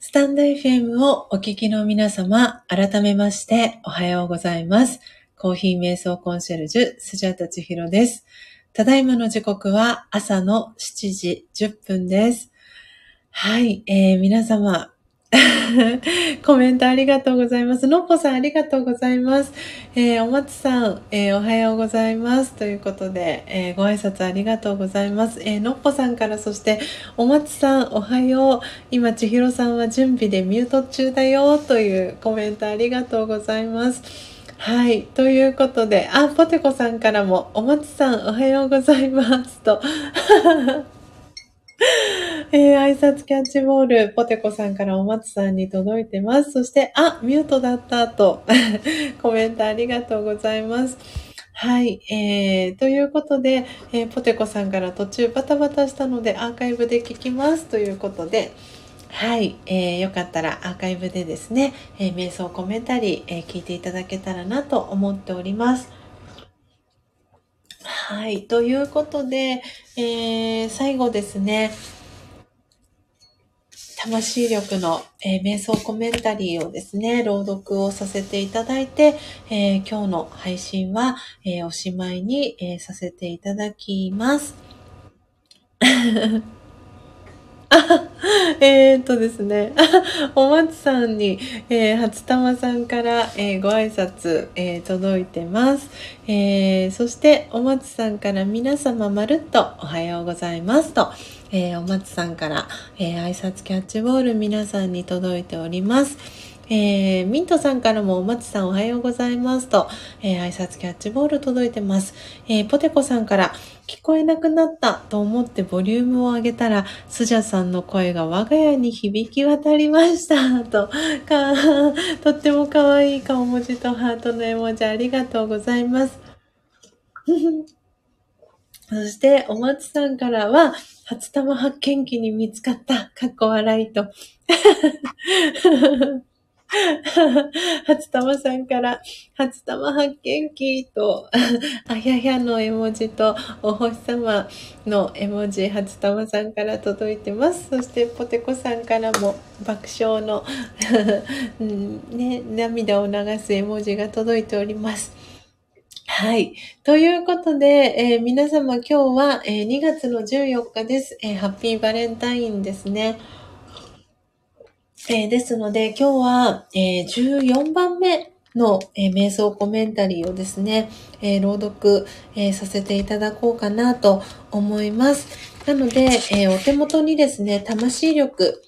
スタンド FM をお聞きの皆様、改めましておはようございます。コーヒー瞑想コンシェルジュ、スジャタチヒロです。ただいまの時刻は朝の7時10分です。はい、えー、皆様、コメントありがとうございます。のっぽさんありがとうございます。えー、お松さん、えー、おはようございます。ということで、えー、ご挨拶ありがとうございます。えのっぽさんからそして、お松さんおはよう。今、千尋さんは準備でミュート中だよ。というコメントありがとうございます。はい。ということで、あ、ポテコさんからも、お松さんおはようございます。と。えー、挨拶キャッチボール、ポテコさんからお松さんに届いてます。そして、あ、ミュートだったと、コメントありがとうございます。はい。えー、ということで、えー、ポテコさんから途中バタバタしたのでアーカイブで聞きますということで、はい。えー、よかったらアーカイブでですね、えー、瞑想コメンタリー、えー、聞いていただけたらなと思っております。はい。ということで、えー、最後ですね、魂力の、えー、瞑想コメンタリーをですね、朗読をさせていただいて、えー、今日の配信は、えー、おしまいに、えさせていただきます。えー、っとですね、お松さんに、えー、初玉さんから、えー、ご挨拶、えー、届いてます。えー、そして、お松さんから皆様まるっとおはようございますと、えー、お松さんから、えー、挨拶キャッチボール皆さんに届いております。えー、ミントさんからもお松さんおはようございますと、えー、挨拶キャッチボール届いてます。えー、ポテコさんから聞こえなくなったと思ってボリュームを上げたら、スジャさんの声が我が家に響き渡りました と、か、とっても可愛い顔文字とハートの絵文字ありがとうございます。そして、お松さんからは、初玉発見機に見つかった、かっこ笑いと。初玉さんから、初玉発見機と、あややの絵文字と、お星様の絵文字、初玉さんから届いてます。そして、ポテコさんからも爆笑の ね、涙を流す絵文字が届いております。はい。ということで、えー、皆様今日は、えー、2月の14日です、えー、ハッピーバレンタインですね。えー、ですので、今日は、えー、14番目の、えー、瞑想コメンタリーをですね、え朗読、えさせていただこうかなと思います。なので、えお手元にですね、魂力、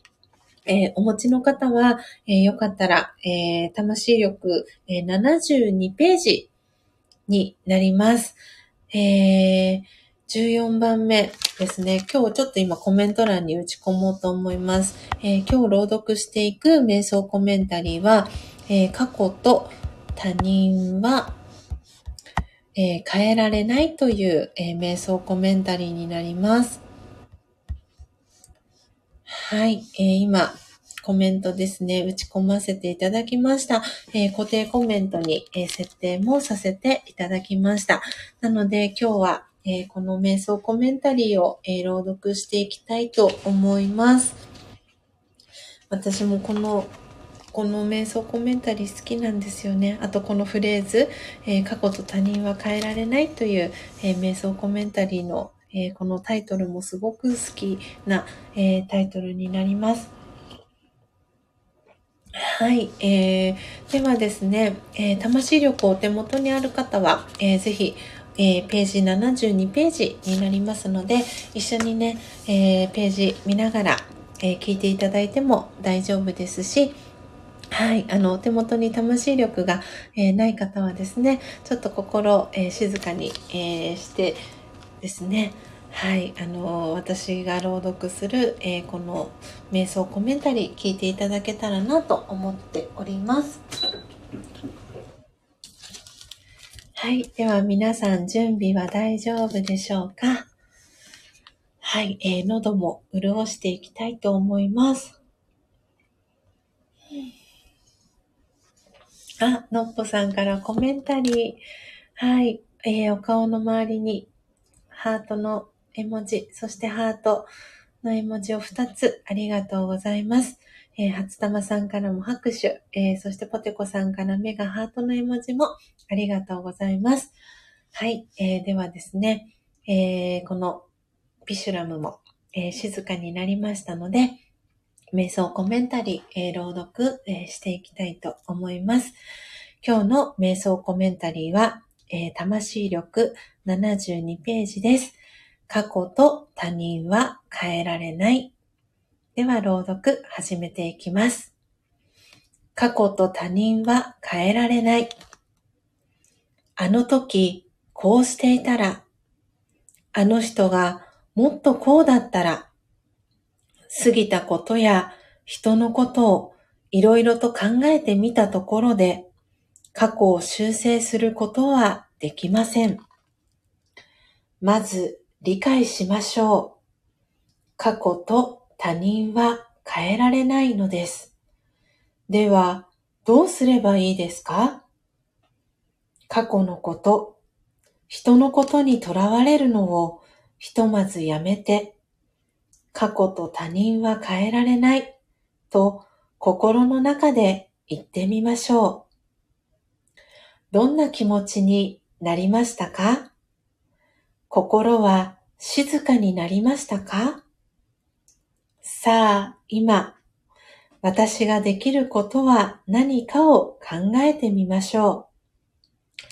えお持ちの方は、えよかったら、え魂力、え72ページになります。えー14番目ですね。今日ちょっと今コメント欄に打ち込もうと思います。えー、今日朗読していく瞑想コメンタリーは、えー、過去と他人は、えー、変えられないという、え瞑想コメンタリーになります。はい、え今、コメントですね、打ち込ませていただきました。え固定コメントに、え設定もさせていただきました。なので今日はえー、この瞑想コメンタリーを、えー、朗読していきたいと思います。私もこのこの瞑想コメンタリー好きなんですよね。あとこのフレーズ、えー、過去と他人は変えられないという、え、瞑想コメンタリーの、え、このタイトルもすごく好きな、えタイトルになります。はい、えー、ではですね、え魂力お手元にある方は、えー、ぜひえー、ページ72ページになりますので、一緒にね、えー、ページ見ながら、えー、聞いていただいても大丈夫ですし、はい。あの、お手元に魂力が、え、ない方はですね、ちょっと心、え、静かに、え、してですね、はい。あの、私が朗読する、えこの瞑想コメンタリー聞いていただけたらなと思っております。はい。では皆さん準備は大丈夫でしょうか？はい。えー、喉も潤していきたいと思います。あ、のっぽさんからコメンタリー。はい。えー、お顔の周りにハートの絵文字、そしてハートの絵文字を2つありがとうございます。えー、初玉さんからも拍手、えー、そしてポテコさんから目がハートの絵文字もありがとうございます。はい、えー、ではですね、えー、このピシュラムも、え、静かになりましたので、瞑想コメンタリー、え、朗読、え、していきたいと思います。今日の瞑想コメンタリーは、え、魂力72ページです。過去と他人は変えられないでは朗読始めていきます。過去と他人は変えられない。あの時こうしていたら、あの人がもっとこうだったら、過ぎたことや人のことをいろいろと考えてみたところで、過去を修正することはできません。まず理解しましょう。過去と他人は変えられないのです。では、どうすればいいですか？過去のこと、人のことにとらわれるのをひとまずやめて、過去と他人は変えられないと心の中で言ってみましょう。どんな気持ちになりましたか？心は静かになりましたか？さあ、今、私ができることは何かを考えてみましょう。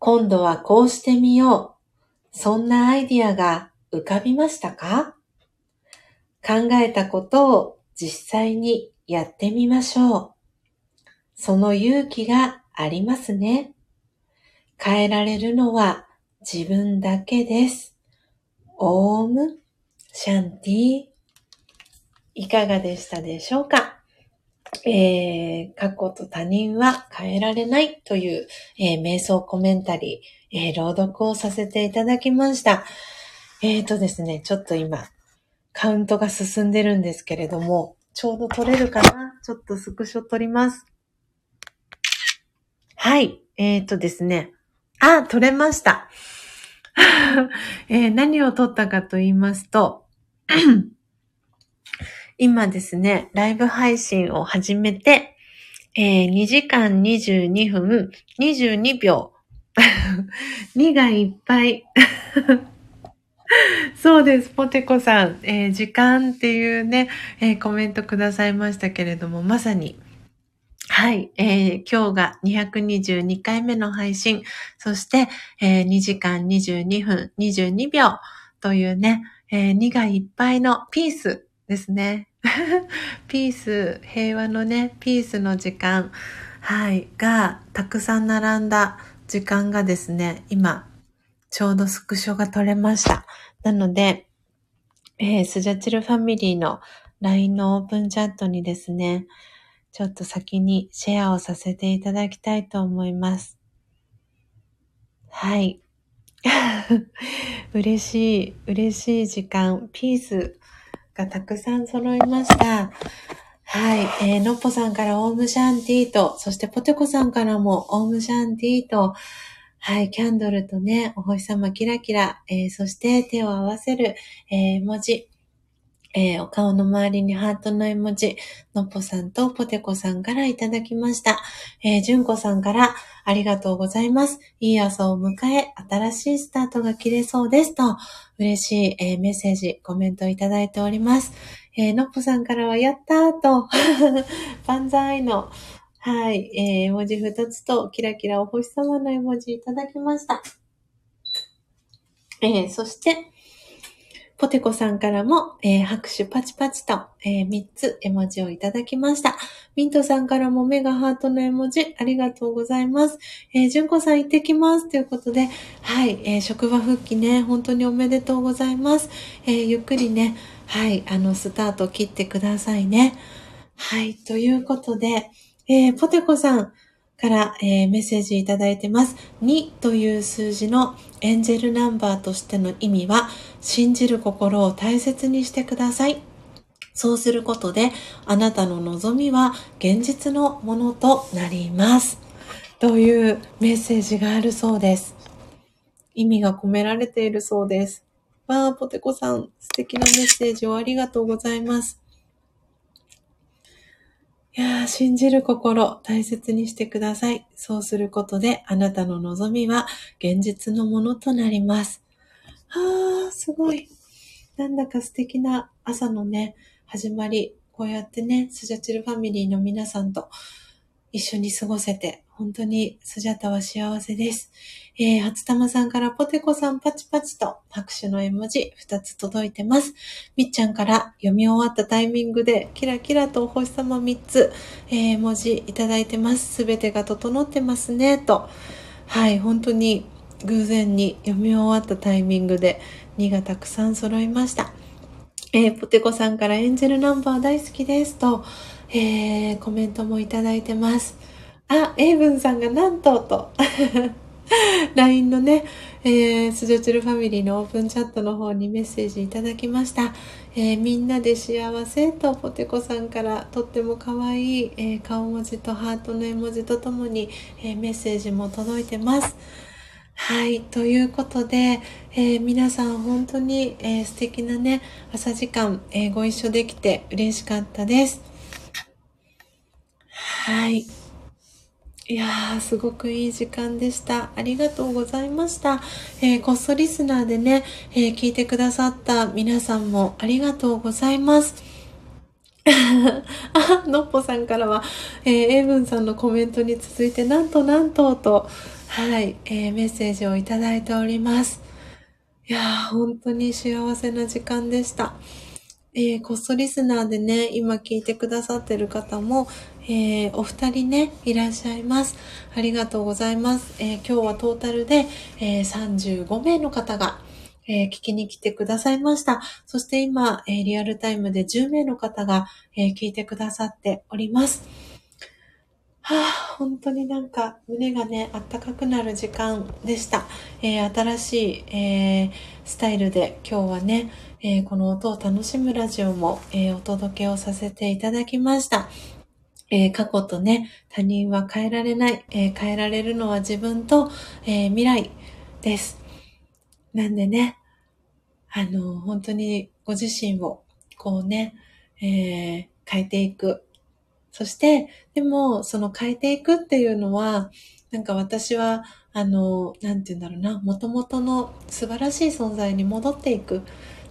今度はこうしてみよう。そんなアイディアが浮かびましたか？考えたことを実際にやってみましょう。その勇気がありますね。変えられるのは自分だけです。オーム、シャンティいかがでしたでしょうか？えー、過去と他人は変えられないという、えー、瞑想コメンタリー、えー、朗読をさせていただきました。えーとですね、ちょっと今、カウントが進んでるんですけれども、ちょうど取れるかな？ちょっとスクショ取ります。はい。えーとですね。あ、取れました。えー、何を取ったかと言いますと、今ですね、ライブ配信を始めて、えー、2時間22分22秒。2がいっぱい。そうです、ポテコさん。えー、時間っていうね、えー、コメントくださいましたけれども、まさに、はい、えー、今日が222回目の配信、そして、えー、2時間22分22秒というね、えー、2がいっぱいのピースですね。ピース、平和のね、ピースの時間、はい、がたくさん並んだ時間がですね、今、ちょうどスクショが撮れました。なので、えー、スジャチルファミリーの LINE のオープンチャットにですね、ちょっと先にシェアをさせていただきたいと思います。はい。嬉しい、嬉しい時間、ピースがたくさん揃いました。はい。えー、のっぽさんからオームシャンティーと、そしてポテコさんからもオームシャンティーと、はい、キャンドルとね、お星様キラキラ、えー、そして手を合わせる、えー、文字、えー、お顔の周りにハートの絵文字、のっぽさんとポテコさんからいただきました。えー、じゅんこさんからありがとうございます。いい朝を迎え、新しいスタートが切れそうですと、嬉しい、えー、メッセージ、コメントいただいております。えー、のっぽさんからは、やったーと、万歳のはい。えー、絵文字二つと、キラキラお星様の絵文字いただきました。えー、そして、ポテコさんからも、えー、拍手パチパチと、えー、3つ絵文字をいただきました。ミントさんからもメガハートの絵文字ありがとうございます。えー、ジュンコさん行ってきます。ということで、はい、えー、職場復帰ね、本当におめでとうございます。えー、ゆっくりね、はい、あの、スタート切ってくださいね。はい、ということで、えー、ポテコさんから、えー、メッセージいただいてます。2という数字のエンジェルナンバーとしての意味は、信じる心を大切にしてください。そうすることで、あなたの望みは現実のものとなります。というメッセージがあるそうです。意味が込められているそうです。わあ、ポテコさん、素敵なメッセージをありがとうございます。いやー、信じる心、大切にしてください。そうすることで、あなたの望みは現実のものとなります。あー、すごい。なんだか素敵な朝のね、始まり。こうやってね、スジャチルファミリーの皆さんと一緒に過ごせて、本当にスジャタは幸せです。えー、初玉さんからポテコさんパチパチと拍手の絵文字2つ届いてます。みっちゃんから読み終わったタイミングでキラキラとお星様3つ、えー、文字いただいてます。すべてが整ってますね、と。はい、本当に偶然に読み終わったタイミングで2がたくさん揃いました。えー、ポテコさんからエンジェルナンバー大好きですと、えー、コメントもいただいてます。あ、エイブンさんがなんとと。LINE のね、えー、スジャチルファミリーのオープンチャットの方にメッセージいただきました。えー、みんなで幸せとポテコさんからとっても可愛い、えー、顔文字とハートの絵文字とともに、えメッセージも届いてます。はい。ということで、えー、皆さん本当に、えー、素敵なね、朝時間、えー、ご一緒できて嬉しかったです。はい。いやー、すごくいい時間でした。ありがとうございました。えー、こっそリスナーでね、えー、聞いてくださった皆さんもありがとうございます。あ、のっぽさんからは、えー、エイブンさんのコメントに続いて、なんとなんとと、はい、えー、メッセージをいただいております。いやー、本当に幸せな時間でした。えー、こっそリスナーでね、今聞いてくださってる方も、えー、お二人ね、いらっしゃいます。ありがとうございます。えー、今日はトータルで、え35名の方が、え聞きに来てくださいました。そして今、えリアルタイムで10名の方が、え聞いてくださっております。はあ、本当になんか胸がね、あったかくなる時間でした。えー、新しい、えー、スタイルで今日はね、えー、この音を楽しむラジオも、えお届けをさせていただきました。え過去とね、他人は変えられない、え変えられるのは自分と、え未来です。なんでね、あの、本当にご自身をこうね、え変えていくそして、でも、その変えていくっていうのは、なんか私は、あの、なんて言うんだろうな、元々の素晴らしい存在に戻っていく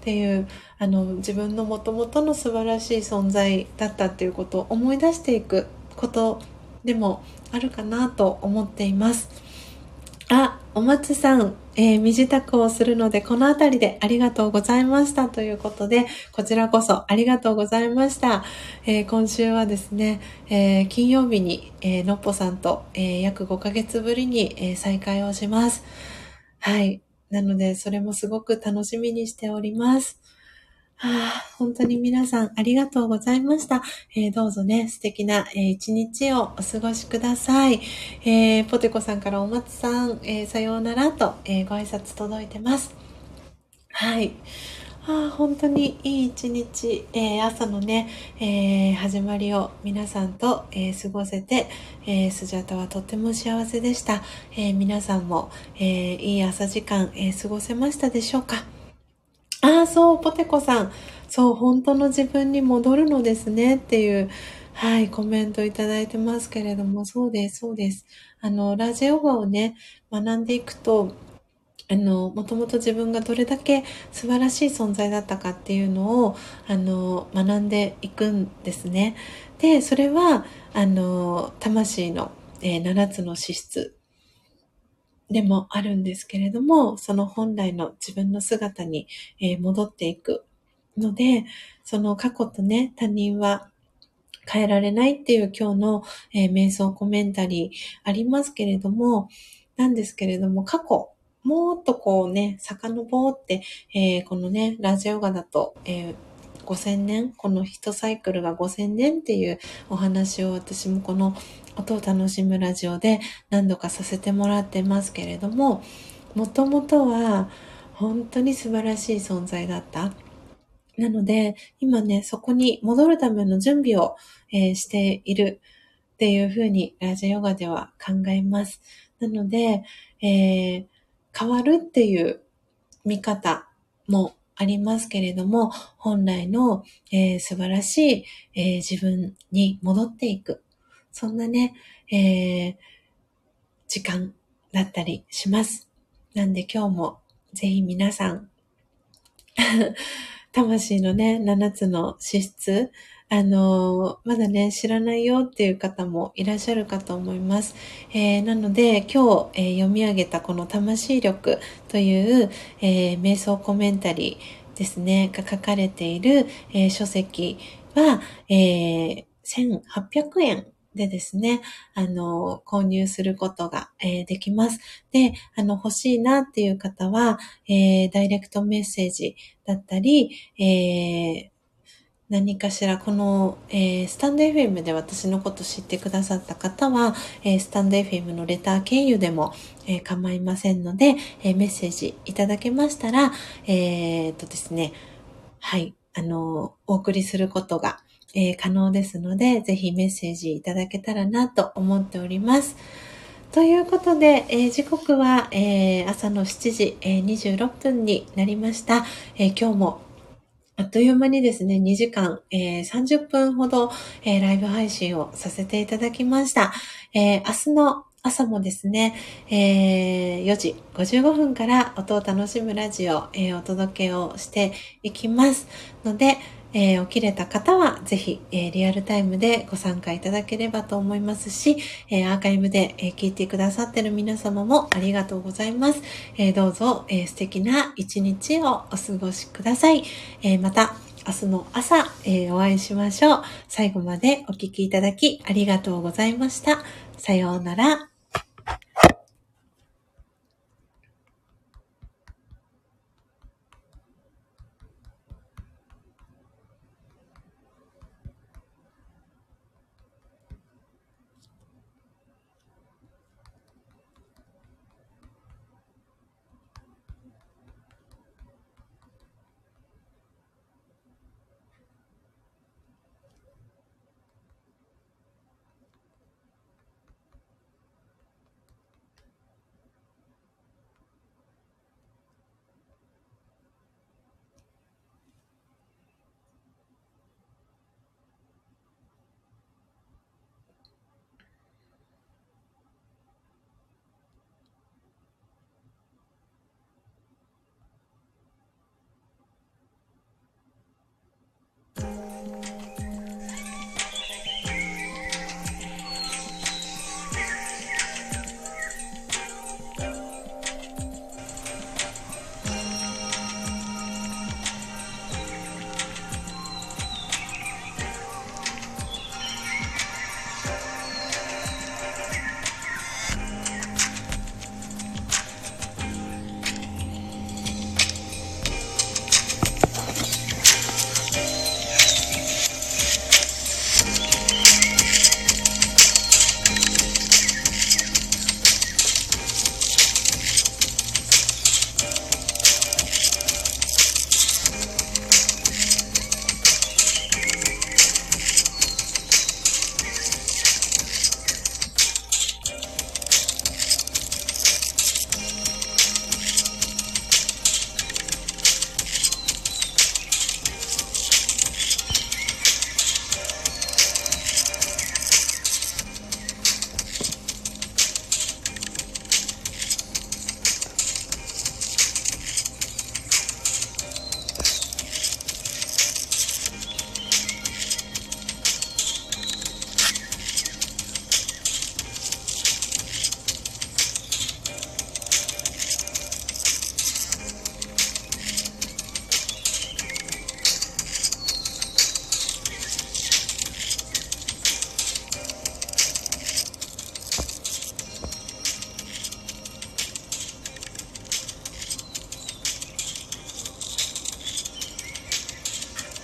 っていう、あの、自分の元々の素晴らしい存在だったっていうことを思い出していくことでもあるかなと思っています。あ、お松さん、えー、身支度をするので、このあたりでありがとうございましたということで、こちらこそありがとうございました。えー、今週はですね、えー、金曜日に、えのっぽさんと、え約5ヶ月ぶりに、え再会をします。はい。なので、それもすごく楽しみにしております。はあ、本当に皆さんありがとうございました。えー、どうぞね、素敵な、えー、一日をお過ごしください。えー、ポテコさんからお松さん、えさようならと、えご挨拶届いてます。はい。ああ本当にいい一日、えー、朝のね、えー、始まりを皆さんと、えー、過ごせて、えスジャタはとっても幸せでした。え皆さんも、えいい朝時間、え過ごせましたでしょうか？ああ、そう、ポテコさん。そう、本当の自分に戻るのですねっていう、はい、コメントいただいてますけれども、そうです、そうです。あの、ラジオ語をね、学んでいくと、あの、もともと自分がどれだけ素晴らしい存在だったかっていうのを、あの、学んでいくんですね。で、それは、あの、魂の、えー、7つの資質でもあるんですけれども、その本来の自分の姿に、え戻っていくので、その過去とね、他人は変えられないっていう今日の、えー、瞑想コメンタリーありますけれども、なんですけれども、過去、もっとこうね、遡って、えー、このね、ラジオガだと、えー5000年、この一サイクルが5000年っていうお話を私もこの音を楽しむラジオで何度かさせてもらってますけれども、もともとは本当に素晴らしい存在だった。なので、今ね、そこに戻るための準備を、えー、しているっていうふうにラジオヨガでは考えます。なので、えー、変わるっていう見方もありますけれども、本来の、えー、素晴らしい、えー、自分に戻っていく。そんなね、えー、時間だったりします。なんで今日もぜひ皆さん、魂のね、7つの資質、あの、まだね、知らないよっていう方もいらっしゃるかと思います。えー、なので、今日、えー、読み上げたこの魂力という、えー、瞑想コメンタリーですね、が書かれている、え書籍は、え1800円でですね、あの、購入することが、えー、できます。で、あの、欲しいなっていう方は、えー、ダイレクトメッセージだったり、えー、何かしら、この、えー、スタンド FM で私のこと知ってくださった方は、えー、スタンド FM のレター経由でも、えー、構いませんので、えメッセージいただけましたら、えっとですね、はい、あの、お送りすることが、え可能ですので、ぜひメッセージいただけたらなと思っております。ということで、えー、時刻は、えー、朝の7時、えー、26分になりました、え今日もあっという間にですね、2時間、えー、30分ほど、えー、ライブ配信をさせていただきました。えー、明日の朝もですね、え、4時55分から音を楽しむラジオ、え、お届けをしていきますので、えー、起きれた方はぜひ、えー、リアルタイムでご参加いただければと思いますし、えー、アーカイブで、え聞いてくださってる皆様もありがとうございます。えどうぞ、え素敵な一日をお過ごしください。えまた明日の朝、えお会いしましょう。最後までお聴きいただきありがとうございました。さようなら。